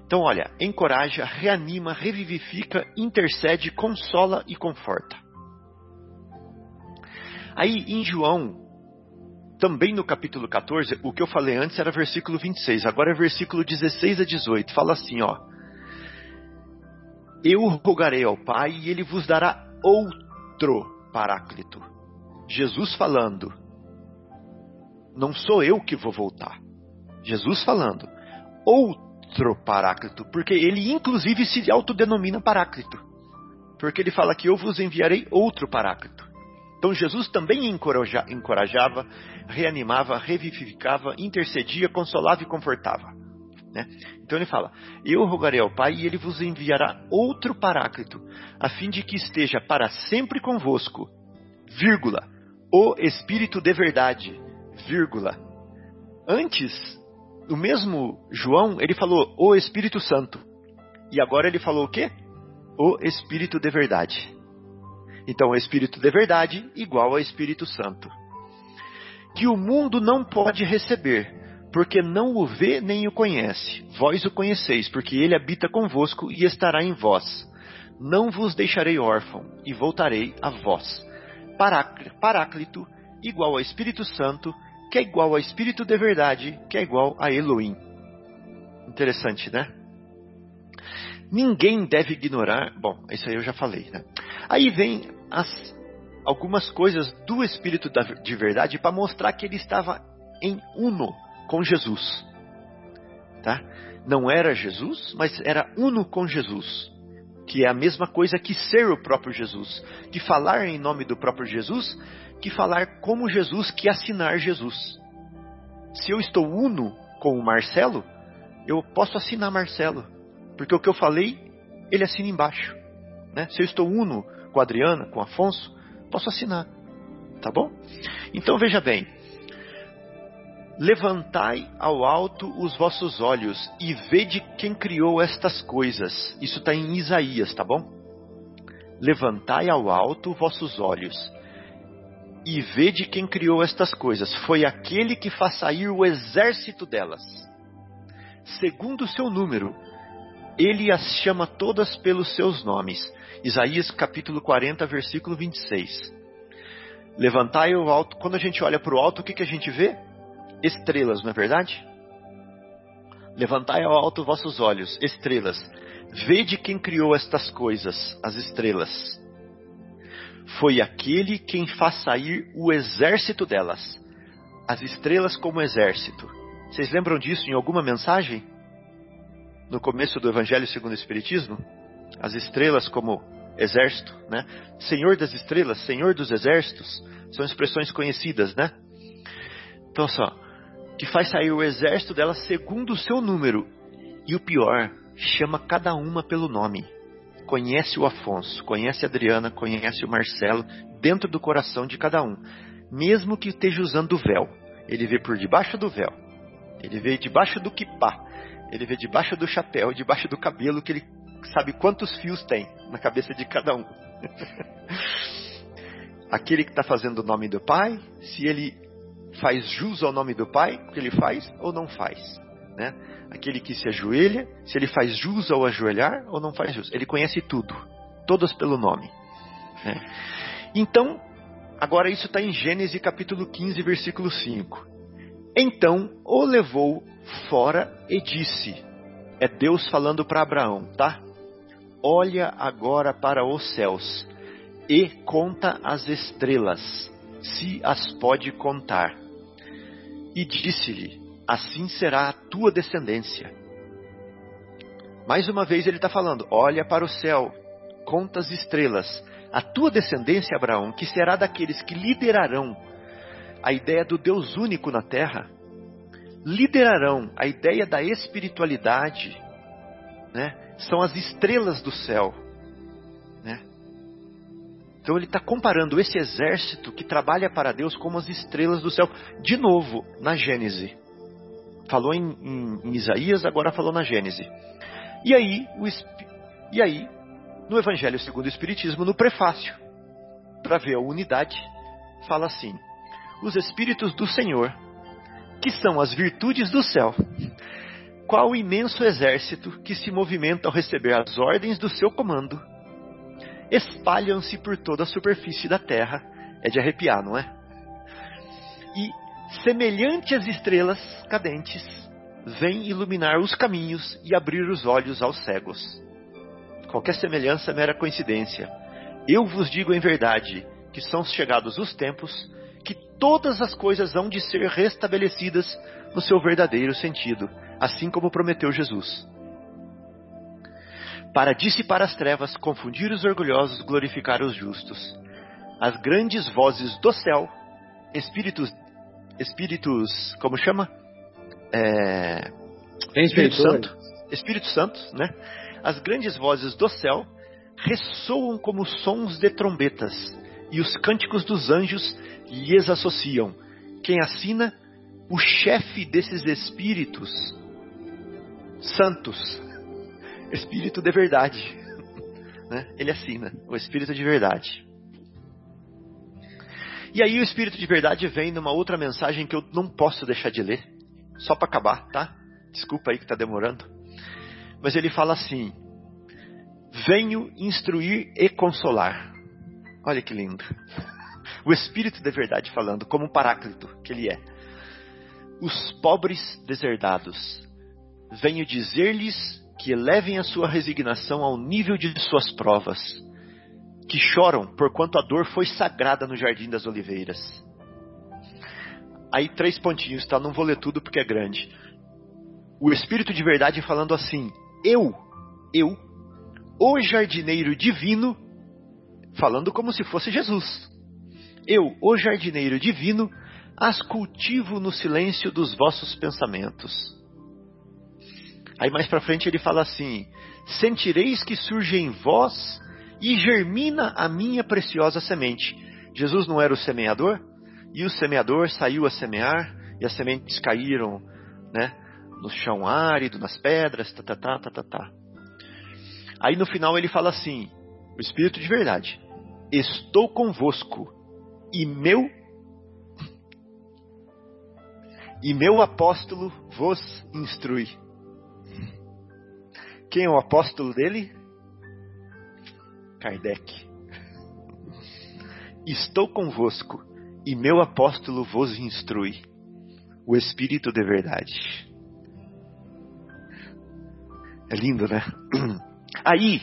Então, olha, encoraja, reanima, revivifica, intercede, consola e conforta. Aí, em João, também no capítulo 14, o que eu falei antes era versículo 26, agora é versículo 16 a 18. Fala assim, ó: Eu rogarei ao Pai e ele vos dará outro Paráclito. Jesus falando: Não sou eu que vou voltar. Jesus falando: Outro Paráclito, porque ele inclusive se autodenomina Paráclito. Porque ele fala que eu vos enviarei outro Paráclito. Então Jesus também encorajava, reanimava, revivificava, intercedia, consolava e confortava. Né? Então ele fala: Eu rogarei ao Pai e ele vos enviará outro Paráclito, a fim de que esteja para sempre convosco, vírgula, o Espírito de verdade, vírgula. Antes, o mesmo João, ele falou o Espírito Santo. E agora ele falou o quê? O Espírito de verdade. Então, o Espírito de verdade igual ao Espírito Santo. Que o mundo não pode receber, porque não o vê nem o conhece. Vós o conheceis, porque ele habita convosco e estará em vós. Não vos deixarei órfão, e voltarei a vós. Paráclito, igual ao Espírito Santo, que é igual ao Espírito de verdade, que é igual a Elohim. Interessante, né? Ninguém deve ignorar. Bom, isso aí eu já falei, né? Aí vem as, algumas coisas do Espírito de verdade para mostrar que ele estava em uno com Jesus. Tá? Não era Jesus, mas era uno com Jesus. Que é a mesma coisa que ser o próprio Jesus. Que falar em nome do próprio Jesus, que falar como Jesus, que assinar Jesus. Se eu estou uno com o Marcelo, eu posso assinar Marcelo. Porque o que eu falei, ele assina embaixo. Né? Se eu estou uno com a Adriana, com o Afonso, posso assinar. Tá bom? Então veja bem. Levantai ao alto os vossos olhos e vede quem criou estas coisas. Isso está em Isaías, tá bom? Levantai ao alto vossos olhos e vede quem criou estas coisas. Foi aquele que faz sair o exército delas, segundo o seu número. Ele as chama todas pelos seus nomes. Isaías capítulo 40, versículo 26. Levantai o alto. Quando a gente olha para o alto, o que, que a gente vê? Estrelas, não é verdade? Levantai ao alto vossos olhos, estrelas. Vede quem criou estas coisas, as estrelas. Foi aquele quem faz sair o exército delas, as estrelas como exército. Vocês lembram disso em alguma mensagem? No começo do Evangelho segundo o Espiritismo? as estrelas como exército, né? Senhor das estrelas, Senhor dos exércitos, são expressões conhecidas, né? Então só, que faz sair o exército dela segundo o seu número. E o pior, chama cada uma pelo nome. Conhece o Afonso, conhece a Adriana, conhece o Marcelo, dentro do coração de cada um. Mesmo que esteja usando o véu, ele vê por debaixo do véu. Ele vê debaixo do kipá. Ele vê debaixo do chapéu, debaixo do cabelo que ele sabe quantos fios tem na cabeça de cada um. Aquele que está fazendo o nome do Pai, se ele faz jus ao nome do Pai, que ele faz ou não faz. Né? Aquele que se ajoelha, se ele faz jus ao ajoelhar ou não faz jus. Ele conhece tudo, todos pelo nome. Né? Então, agora isso está em Gênesis capítulo 15, versículo 5. Então o levou fora e disse: É Deus falando para Abraão, tá? Olha agora para os céus e conta as estrelas, se as pode contar. E disse-lhe: Assim será a tua descendência. Mais uma vez ele está falando: Olha para o céu, conta as estrelas. A tua descendência, Abraão, que será daqueles que liderarão a ideia do Deus único na terra, liderarão a ideia da espiritualidade, né? são as estrelas do céu. Então ele está comparando esse exército que trabalha para Deus como as estrelas do céu. De novo, na Gênese. Falou em, em, em Isaías, agora falou na Gênese. E aí, o, e aí, no Evangelho segundo o Espiritismo, no prefácio, para ver a unidade, fala assim: os Espíritos do Senhor, que são as virtudes do céu. Qual imenso exército que se movimenta ao receber as ordens do seu comando, espalham-se por toda a superfície da terra. É de arrepiar, não é? E, semelhante às estrelas cadentes, vem iluminar os caminhos e abrir os olhos aos cegos. Qualquer semelhança é mera coincidência. Eu vos digo em verdade que são chegados os tempos que todas as coisas hão de ser restabelecidas no seu verdadeiro sentido, assim como prometeu Jesus. Para dissipar as trevas, confundir os orgulhosos, glorificar os justos. As grandes vozes do céu, espíritos, espíritos, como chama? É, Espírito Santo, Espírito Santo, né? As grandes vozes do céu ressoam como sons de trombetas, e os cânticos dos anjos lhes associam. Quem assina? O chefe desses espíritos santos, espírito de verdade. Né? Ele assina, o espírito de verdade. E aí o espírito de verdade vem numa outra mensagem que eu não posso deixar de ler, só para acabar, tá? Desculpa aí que está demorando. Mas ele fala assim: Venho instruir e consolar. Olha que lindo. O Espírito de verdade falando, como um paráclito que ele é. Os pobres deserdados. Venho dizer-lhes que elevem a sua resignação ao nível de suas provas, que choram porquanto a dor foi sagrada no jardim das oliveiras. Aí três pontinhos, tá? Não vou ler tudo porque é grande. O Espírito de verdade falando assim: Eu, eu, o jardineiro divino, falando como se fosse Jesus. Eu, o jardineiro divino, as cultivo no silêncio dos vossos pensamentos. Aí mais para frente ele fala assim: Sentireis que surge em vós e germina a minha preciosa semente. Jesus não era o semeador? E o semeador saiu a semear e as sementes caíram, né, no chão árido, nas pedras, tá, tá, tá, tá, tá, tá. Aí no final ele fala assim: o Espírito de verdade, estou convosco e meu e meu apóstolo vos instrui. Quem é o apóstolo dele? Kardec. Estou convosco e meu apóstolo vos instrui. O Espírito de verdade. É lindo, né? Aí,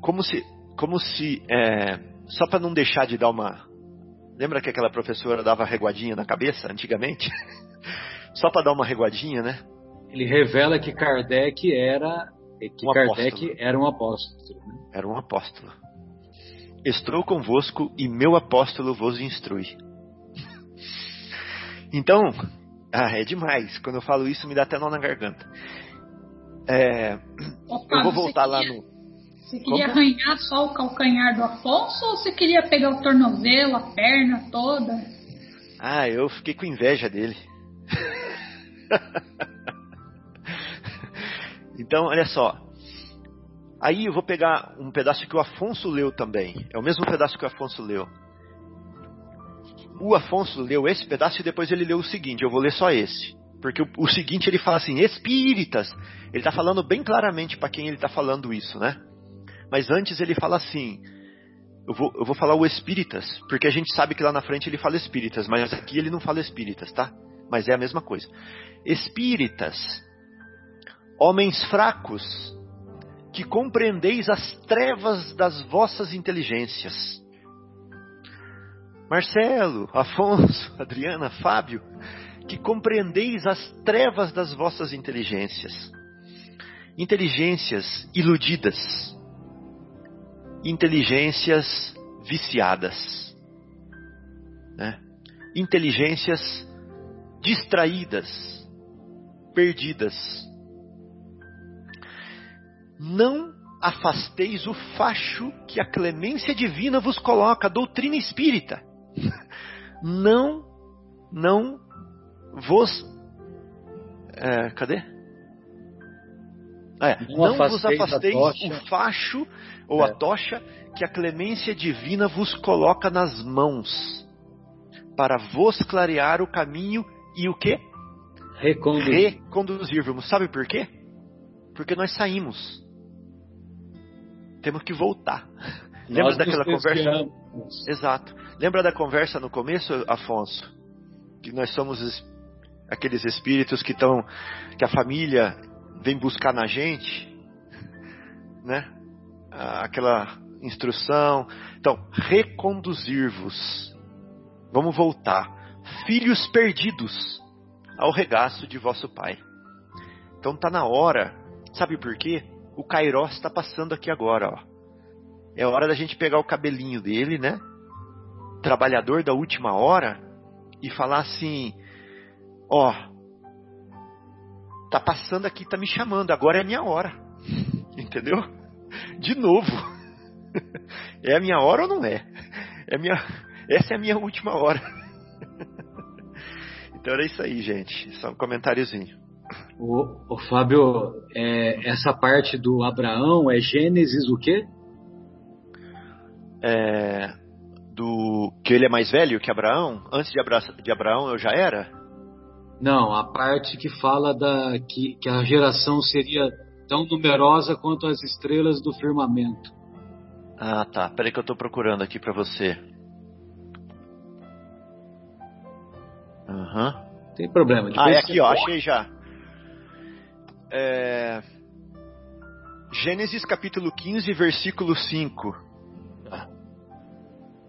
como se, como se, é, só para não deixar de dar uma, lembra que aquela professora dava reguadinha na cabeça antigamente? só para dar uma reguadinha, né? Ele revela que Kardec era, que um Kardec apóstolo. era um apóstolo. Né? Era um apóstolo. Estou convosco e meu apóstolo vos instrui. Então, ah, é demais. Quando eu falo isso, me dá até nó na garganta. É, Opa, eu vou voltar lá no. Você queria Como? arranhar só o calcanhar do Afonso ou você queria pegar o tornozelo, a perna toda? Ah, eu fiquei com inveja dele. então, olha só. Aí eu vou pegar um pedaço que o Afonso leu também. É o mesmo pedaço que o Afonso leu. O Afonso leu esse pedaço e depois ele leu o seguinte. Eu vou ler só esse. Porque o, o seguinte ele fala assim: espíritas. Ele está falando bem claramente para quem ele está falando isso, né? Mas antes ele fala assim: eu vou, eu vou falar o espíritas, porque a gente sabe que lá na frente ele fala espíritas, mas aqui ele não fala espíritas, tá? Mas é a mesma coisa. Espíritas, homens fracos, que compreendeis as trevas das vossas inteligências. Marcelo, Afonso, Adriana, Fábio, que compreendeis as trevas das vossas inteligências. Inteligências iludidas, inteligências viciadas, né? inteligências distraídas, perdidas. Não afasteis o facho que a clemência divina vos coloca, a doutrina espírita. Não, não vos. É, cadê? É, não, não vos afasteis o facho ou é. a tocha que a clemência divina vos coloca nas mãos, para vos clarear o caminho e o que? Reconduzir. Reconduzir. Sabe por quê? Porque nós saímos. Temos que voltar. Nós Lembra daquela conversa? Exato. Lembra da conversa no começo, Afonso? Que nós somos aqueles espíritos que estão, que a família vem buscar na gente, né? Aquela instrução. Então, reconduzir-vos. Vamos voltar. Filhos perdidos ao regaço de vosso Pai. Então tá na hora. Sabe por quê? O Kairos está passando aqui agora, ó. É hora da gente pegar o cabelinho dele, né? Trabalhador da última hora e falar assim: ó, tá passando aqui, tá me chamando, agora é a minha hora. Entendeu? De novo. É a minha hora ou não é? É minha, essa é a minha última hora. Então era isso aí, gente. Só um comentáriozinho. O, o Fábio, é, essa parte do Abraão é Gênesis o quê? É, do que ele é mais velho que Abraão? Antes de, Abra, de Abraão eu já era? Não, a parte que fala da que, que a geração seria tão numerosa quanto as estrelas do firmamento. Ah, tá. Peraí que eu estou procurando aqui para você. Aham. Uhum. Tem problema. Depois ah, é aqui, ó. Achei já. É... Gênesis capítulo 15, versículo 5. Tá.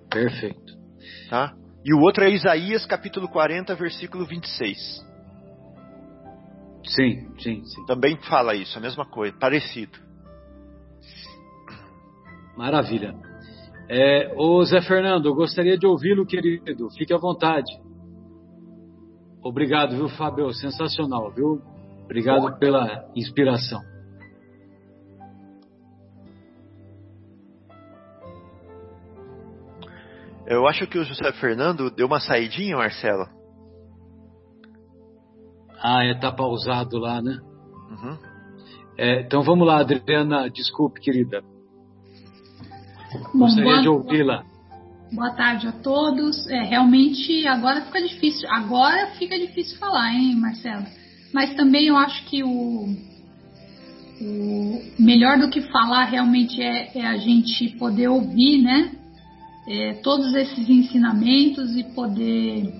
Perfeito. Tá? E o outro é Isaías capítulo 40, versículo 26. Sim, sim, sim. Também fala isso, a mesma coisa, parecido. Maravilha. É, ô Zé Fernando, eu gostaria de ouvi-lo, querido. Fique à vontade. Obrigado, viu, Fábio? Sensacional, viu? Obrigado pela inspiração. Eu acho que o José Fernando deu uma saidinha, Marcelo. Ah, é, tá pausado lá, né? Uhum. É, então vamos lá, Adriana. Desculpe, querida. Bom, Gostaria de ouvi-la. Boa tarde a todos. É, realmente agora fica difícil. Agora fica difícil falar, hein, Marcelo? Mas também eu acho que o, o melhor do que falar realmente é, é a gente poder ouvir, né? É, todos esses ensinamentos e poder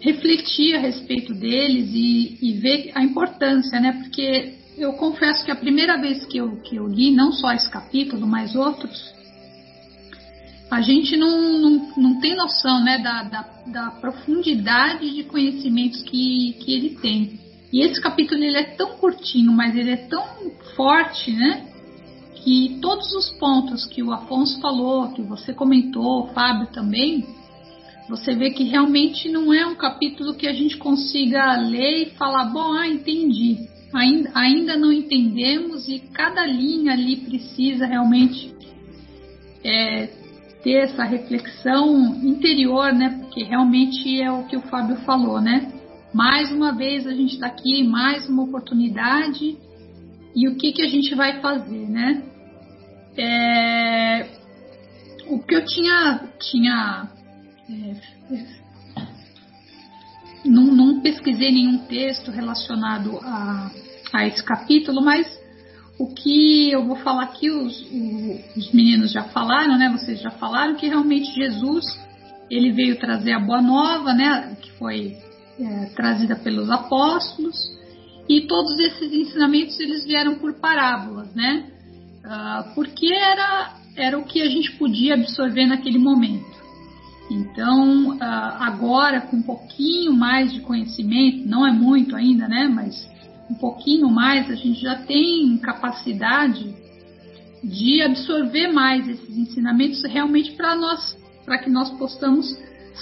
refletir a respeito deles e, e, ver a importância, né? Porque eu confesso que a primeira vez que eu, que eu li, não só esse capítulo, mas outros, a gente não, não, não tem noção né, da, da, da, profundidade de conhecimentos que, que ele tem. E esse capítulo ele é tão curtinho, mas ele é tão forte, né? Que todos os pontos que o Afonso falou, que você comentou, o Fábio também, você vê que realmente não é um capítulo que a gente consiga ler e falar, bom, ah, entendi. Ainda, ainda não entendemos e cada linha ali precisa realmente é, ter essa reflexão interior, né? Porque realmente é o que o Fábio falou, né? Mais uma vez a gente está aqui, mais uma oportunidade e o que, que a gente vai fazer, né? É, o que eu tinha, tinha é, não, não pesquisei nenhum texto relacionado a, a esse capítulo, mas o que eu vou falar aqui, os, os meninos já falaram, né? Vocês já falaram que realmente Jesus ele veio trazer a boa nova, né? Que foi é, trazida pelos apóstolos e todos esses ensinamentos eles vieram por parábolas, né? Uh, porque era era o que a gente podia absorver naquele momento. Então, uh, agora com um pouquinho mais de conhecimento, não é muito ainda, né? Mas um pouquinho mais, a gente já tem capacidade de absorver mais esses ensinamentos realmente para nós, para que nós possamos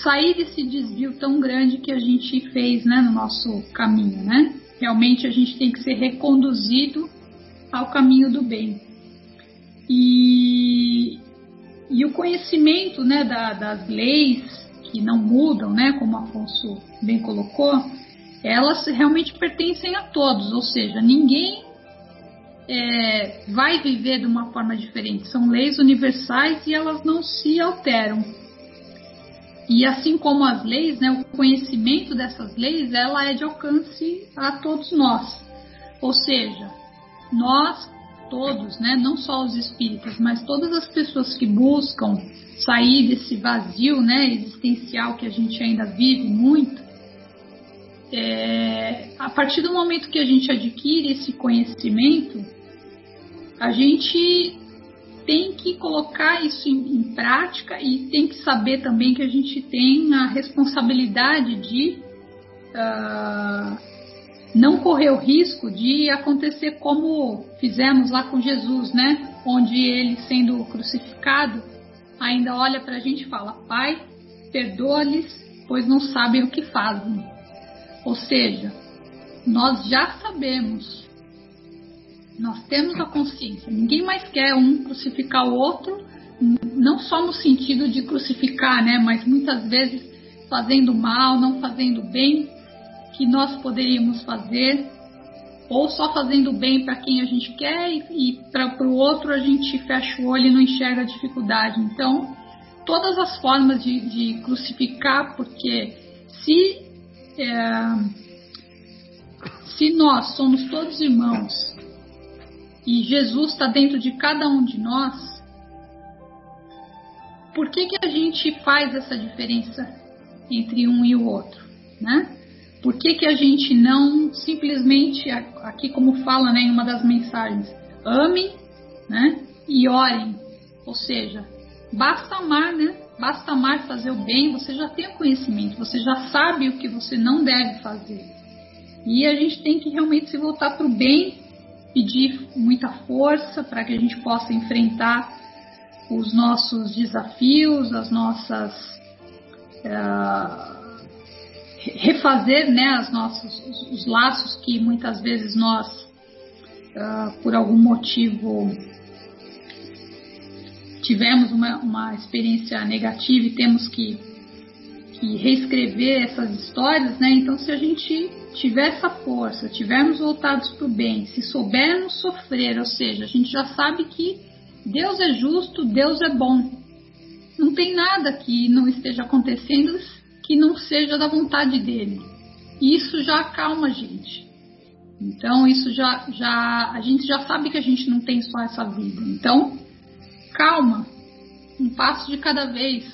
sair desse desvio tão grande que a gente fez, né, no nosso caminho, né? Realmente a gente tem que ser reconduzido ao caminho do bem. E, e o conhecimento, né, da, das leis que não mudam, né, como Afonso bem colocou, elas realmente pertencem a todos, ou seja, ninguém é, vai viver de uma forma diferente. São leis universais e elas não se alteram. E assim como as leis, né, o conhecimento dessas leis, ela é de alcance a todos nós. Ou seja, nós todos, né, não só os espíritas, mas todas as pessoas que buscam sair desse vazio, né, existencial que a gente ainda vive muito, é, a partir do momento que a gente adquire esse conhecimento, a gente tem que colocar isso em, em, prática e tem que saber também que a gente tem a responsabilidade de uh, não correr o risco de acontecer como fizemos lá com Jesus, né? Onde ele, sendo crucificado, ainda olha para a gente e fala: Pai, perdoa-lhes, pois não sabem o que fazem. Ou seja, nós já sabemos nós temos a consciência. Ninguém mais quer um crucificar o outro, não só no sentido de crucificar, né? Mas muitas vezes fazendo mal, não fazendo bem que nós poderíamos fazer, ou só fazendo bem para quem a gente quer e, para o outro a gente fecha o olho e não enxerga a dificuldade. Então, todas as formas de, de crucificar, porque se é, se nós somos todos irmãos e Jesus está dentro de cada um de nós, por que, que a gente faz essa diferença entre um e o outro, né? Por que, que a gente não simplesmente, aqui como fala né, em uma das mensagens, amem né, e orem? Ou seja, basta amar, né? Basta amar fazer o bem, você já tem o conhecimento, você já sabe o que você não deve fazer. E a gente tem que realmente se voltar para o bem pedir muita força para que a gente possa enfrentar os nossos desafios, as nossas uh, refazer, né, as nossos os, os, laços que muitas vezes nós, uh, por algum motivo, tivemos uma, uma experiência negativa e temos que, que reescrever essas histórias, né? Então, se a gente tiver essa força, tivermos voltados para o bem, se soubermos sofrer, ou seja, a gente já sabe que Deus é justo, Deus é bom. Não tem nada que não esteja acontecendo que não seja da vontade dele. E isso já acalma a gente. Então, isso já, já. A gente já sabe que a gente não tem só essa vida. Então, calma. Um passo de cada vez.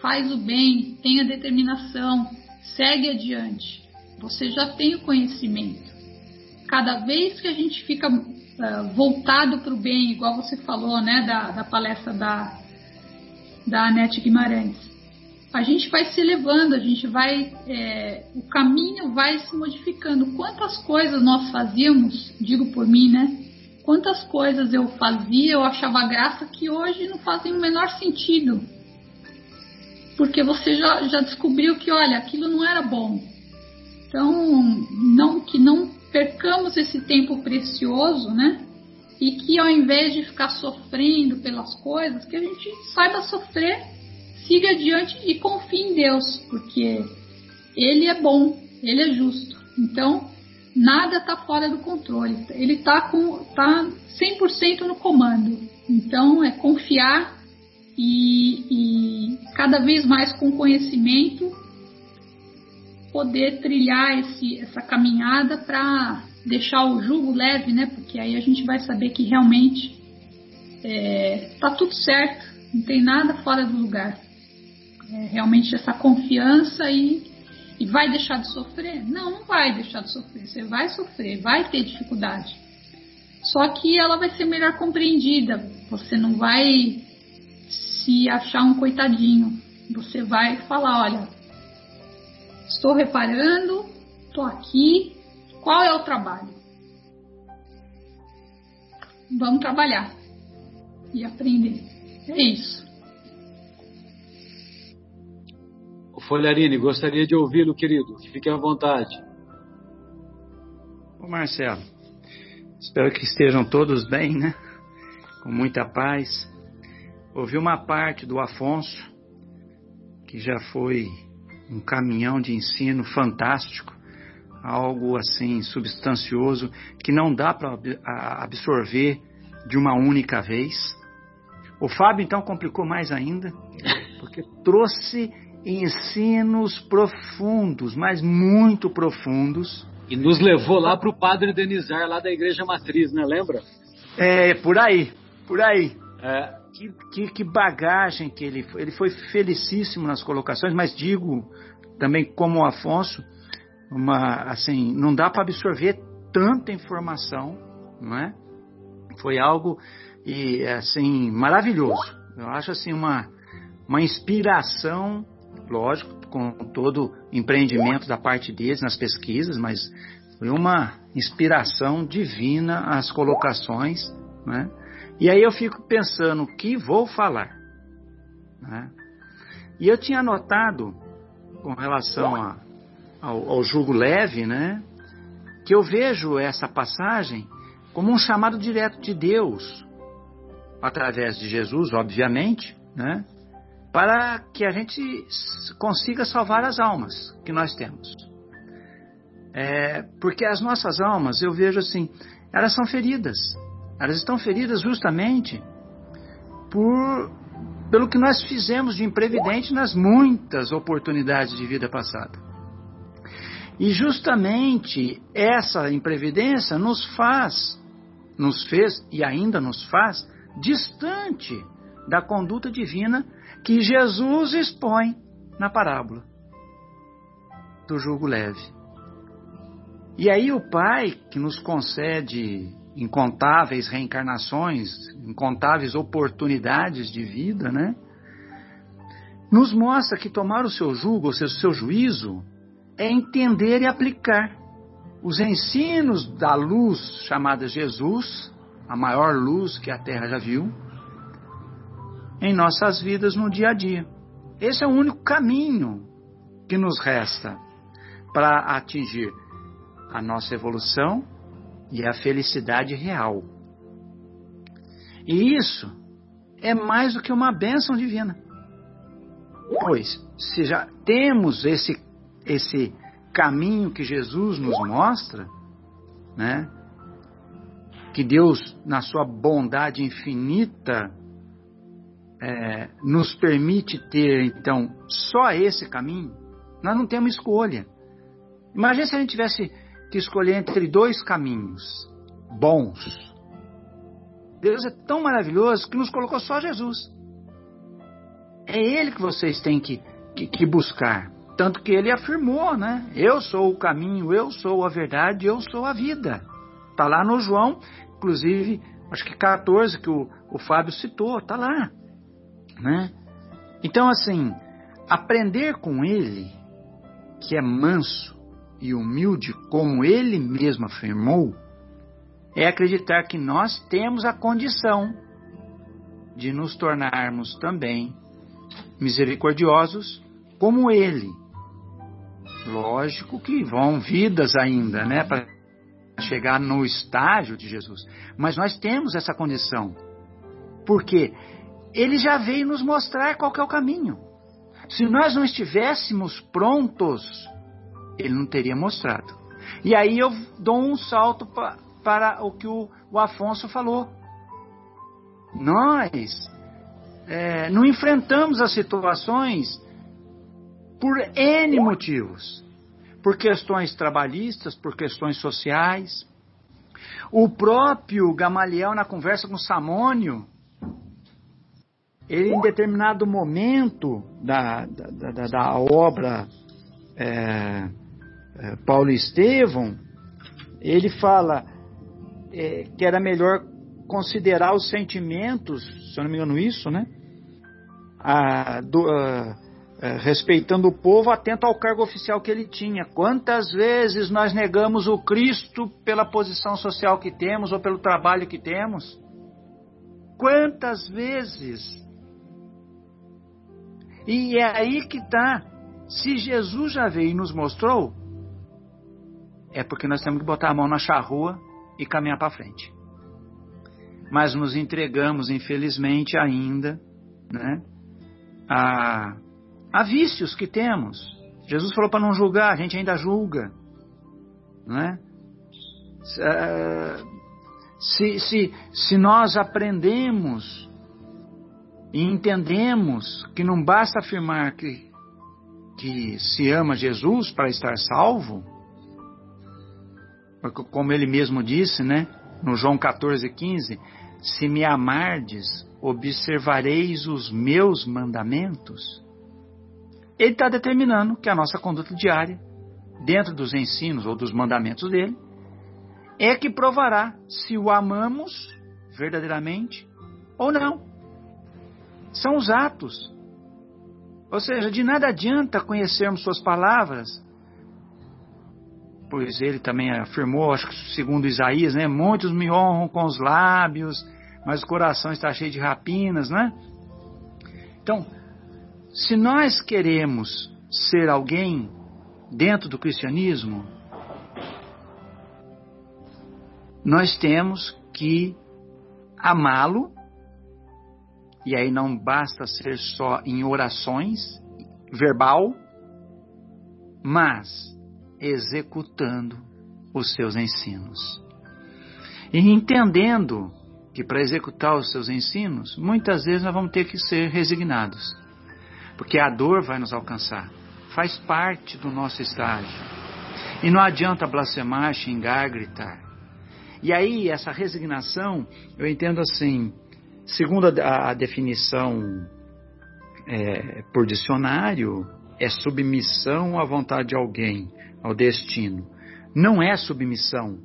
Faz o bem, tenha determinação, segue adiante você já tem o conhecimento. Cada vez que a gente fica uh, voltado para o bem, igual você falou, né, da, da palestra da, da Anete Guimarães, a gente vai se elevando, a gente vai, é, o caminho vai se modificando. Quantas coisas nós fazíamos, digo por mim, né? Quantas coisas eu fazia, eu achava graça que hoje não fazem o menor sentido. Porque você já, já descobriu que, olha, aquilo não era bom. Então, não que não percamos esse tempo precioso, né? E que ao invés de ficar sofrendo pelas coisas, que a gente saiba sofrer, siga adiante e confie em Deus, porque Ele é bom, Ele é justo. Então, nada está fora do controle. Ele está tá 100% no comando. Então, é confiar e, e cada vez mais com conhecimento poder trilhar esse, essa caminhada para deixar o jugo leve, né? Porque aí a gente vai saber que realmente está é, tudo certo, não tem nada fora do lugar. É, realmente essa confiança e, e vai deixar de sofrer? Não, não vai deixar de sofrer. Você vai sofrer, vai ter dificuldade. Só que ela vai ser melhor compreendida. Você não vai se achar um coitadinho. Você vai falar, olha, Estou reparando, estou aqui. Qual é o trabalho? Vamos trabalhar e aprender. É isso. Folharini, gostaria de ouvi-lo, querido. Fique à vontade. Ô Marcelo, espero que estejam todos bem, né? Com muita paz. Ouvi uma parte do Afonso, que já foi um caminhão de ensino fantástico algo assim substancioso que não dá para absorver de uma única vez. O Fábio então complicou mais ainda, porque trouxe ensinos profundos, mas muito profundos. E nos levou lá para o Padre Denizar, lá da Igreja Matriz, né? Lembra? É, por aí, por aí. É. Que, que, que, bagagem que ele foi. Ele foi felicíssimo nas colocações, mas digo também como o Afonso, uma, assim, não dá para absorver tanta informação, não é? Foi algo e assim maravilhoso. Eu acho assim uma uma inspiração, lógico, com todo empreendimento da parte deles nas pesquisas, mas foi uma inspiração divina as colocações, né? E aí eu fico pensando o que vou falar, né? E eu tinha anotado com relação a, ao, ao julgo leve, né? Que eu vejo essa passagem como um chamado direto de Deus, através de Jesus, obviamente, né? Para que a gente consiga salvar as almas que nós temos. É, porque as nossas almas, eu vejo assim, elas são feridas. Elas estão feridas justamente por pelo que nós fizemos de imprevidente nas muitas oportunidades de vida passada. E justamente essa imprevidência nos faz, nos fez e ainda nos faz distante da conduta divina que Jesus expõe na parábola do jugo leve. E aí o Pai, que nos concede incontáveis reencarnações, incontáveis oportunidades de vida, né? Nos mostra que tomar o seu jugo, ou seja, o seu juízo, é entender e aplicar os ensinos da luz chamada Jesus, a maior luz que a Terra já viu, em nossas vidas no dia a dia. Esse é o único caminho que nos resta para atingir a nossa evolução e a felicidade real. E isso é mais do que uma bênção divina. Pois, se já temos esse, esse caminho que Jesus nos mostra, né? Que Deus, na sua bondade infinita, é, nos permite ter, então, só esse caminho, nós não temos escolha. Imagina se a gente tivesse que escolher entre dois caminhos bons. Deus é tão maravilhoso que nos colocou só Jesus. É Ele que vocês têm que, que, que buscar. Tanto que ele afirmou, né? Eu sou o caminho, eu sou a verdade, eu sou a vida. Está lá no João, inclusive, acho que 14 que o, o Fábio citou, está lá. Né? Então, assim, aprender com ele, que é manso e humilde, como ele mesmo afirmou, é acreditar que nós temos a condição de nos tornarmos também misericordiosos como ele. Lógico que vão vidas ainda, né, para chegar no estágio de Jesus, mas nós temos essa condição. Porque ele já veio nos mostrar qual é o caminho. Se nós não estivéssemos prontos, ele não teria mostrado. E aí eu dou um salto pa, para o que o, o Afonso falou. Nós é, não enfrentamos as situações por N motivos. Por questões trabalhistas, por questões sociais. O próprio Gamaliel, na conversa com Samônio, ele em determinado momento da, da, da, da obra é, é, Paulo Estevão, ele fala é, que era melhor considerar os sentimentos, se eu não me engano isso, né? A, do, a, a, respeitando o povo, atento ao cargo oficial que ele tinha. Quantas vezes nós negamos o Cristo pela posição social que temos ou pelo trabalho que temos? Quantas vezes e é aí que está. Se Jesus já veio e nos mostrou, é porque nós temos que botar a mão na charrua e caminhar para frente. Mas nos entregamos, infelizmente, ainda né, a, a vícios que temos. Jesus falou para não julgar, a gente ainda julga. né? Se, se, se nós aprendemos e entendemos que não basta afirmar que, que se ama Jesus para estar salvo, como ele mesmo disse, né? No João 14, 15, se me amardes, observareis os meus mandamentos. Ele está determinando que a nossa conduta diária, dentro dos ensinos ou dos mandamentos dele, é que provará se o amamos verdadeiramente ou não. São os atos. Ou seja, de nada adianta conhecermos suas palavras, pois ele também afirmou, acho que segundo Isaías, né? Muitos me honram com os lábios, mas o coração está cheio de rapinas, né? Então, se nós queremos ser alguém dentro do cristianismo, nós temos que amá-lo, e aí não basta ser só em orações, verbal, mas executando os seus ensinos. E entendendo que para executar os seus ensinos, muitas vezes nós vamos ter que ser resignados, porque a dor vai nos alcançar, faz parte do nosso estágio. E não adianta blasfemar, xingar, gritar. E aí, essa resignação, eu entendo assim, segundo a, a definição é, por dicionário, é submissão à vontade de alguém, ao destino. Não é submissão.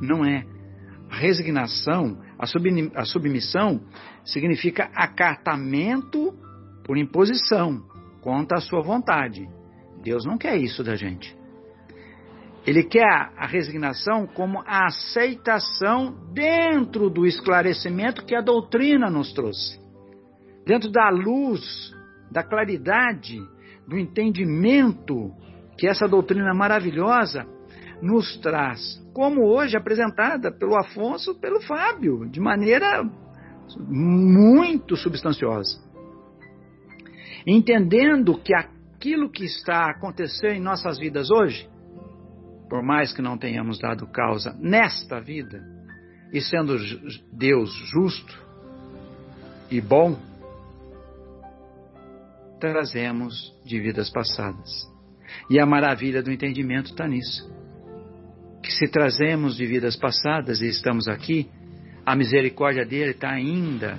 Não é. Resignação, a, sub, a submissão, significa acatamento por imposição, contra a sua vontade. Deus não quer isso da gente. Ele quer a resignação como a aceitação dentro do esclarecimento que a doutrina nos trouxe. Dentro da luz, da claridade, do entendimento que essa doutrina maravilhosa nos traz, como hoje apresentada pelo Afonso, pelo Fábio, de maneira muito substanciosa. Entendendo que aquilo que está acontecendo em nossas vidas hoje por mais que não tenhamos dado causa nesta vida, e sendo Deus justo e bom, trazemos de vidas passadas. E a maravilha do entendimento está nisso. Que se trazemos de vidas passadas e estamos aqui, a misericórdia dele está ainda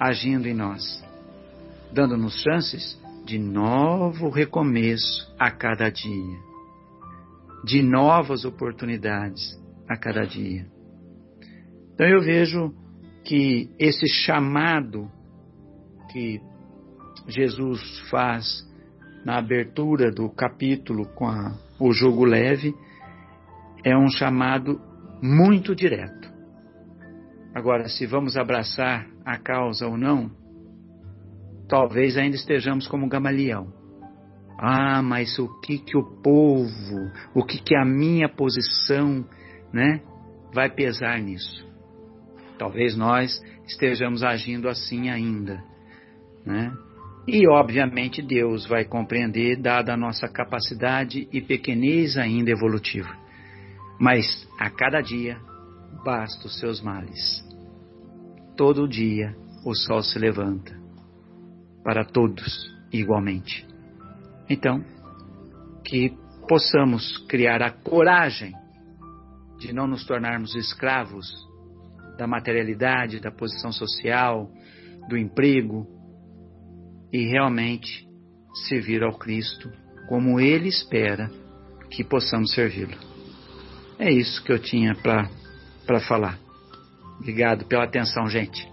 agindo em nós, dando-nos chances de novo recomeço a cada dia de novas oportunidades a cada dia. Então eu vejo que esse chamado que Jesus faz na abertura do capítulo com a, o jogo leve é um chamado muito direto. Agora, se vamos abraçar a causa ou não, talvez ainda estejamos como Gamaliel. Ah, mas o que que o povo, o que que a minha posição, né, vai pesar nisso? Talvez nós estejamos agindo assim ainda, né? E obviamente Deus vai compreender, dada a nossa capacidade e pequenez ainda evolutiva. Mas a cada dia basta os seus males. Todo dia o sol se levanta para todos igualmente. Então, que possamos criar a coragem de não nos tornarmos escravos da materialidade, da posição social, do emprego e realmente servir ao Cristo como Ele espera que possamos servi-lo. É isso que eu tinha para falar. Obrigado pela atenção, gente.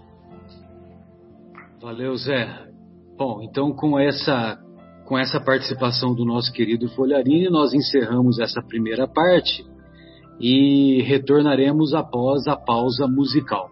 Valeu, Zé. Bom, então com essa com essa participação do nosso querido Folharini, nós encerramos essa primeira parte e retornaremos após a pausa musical.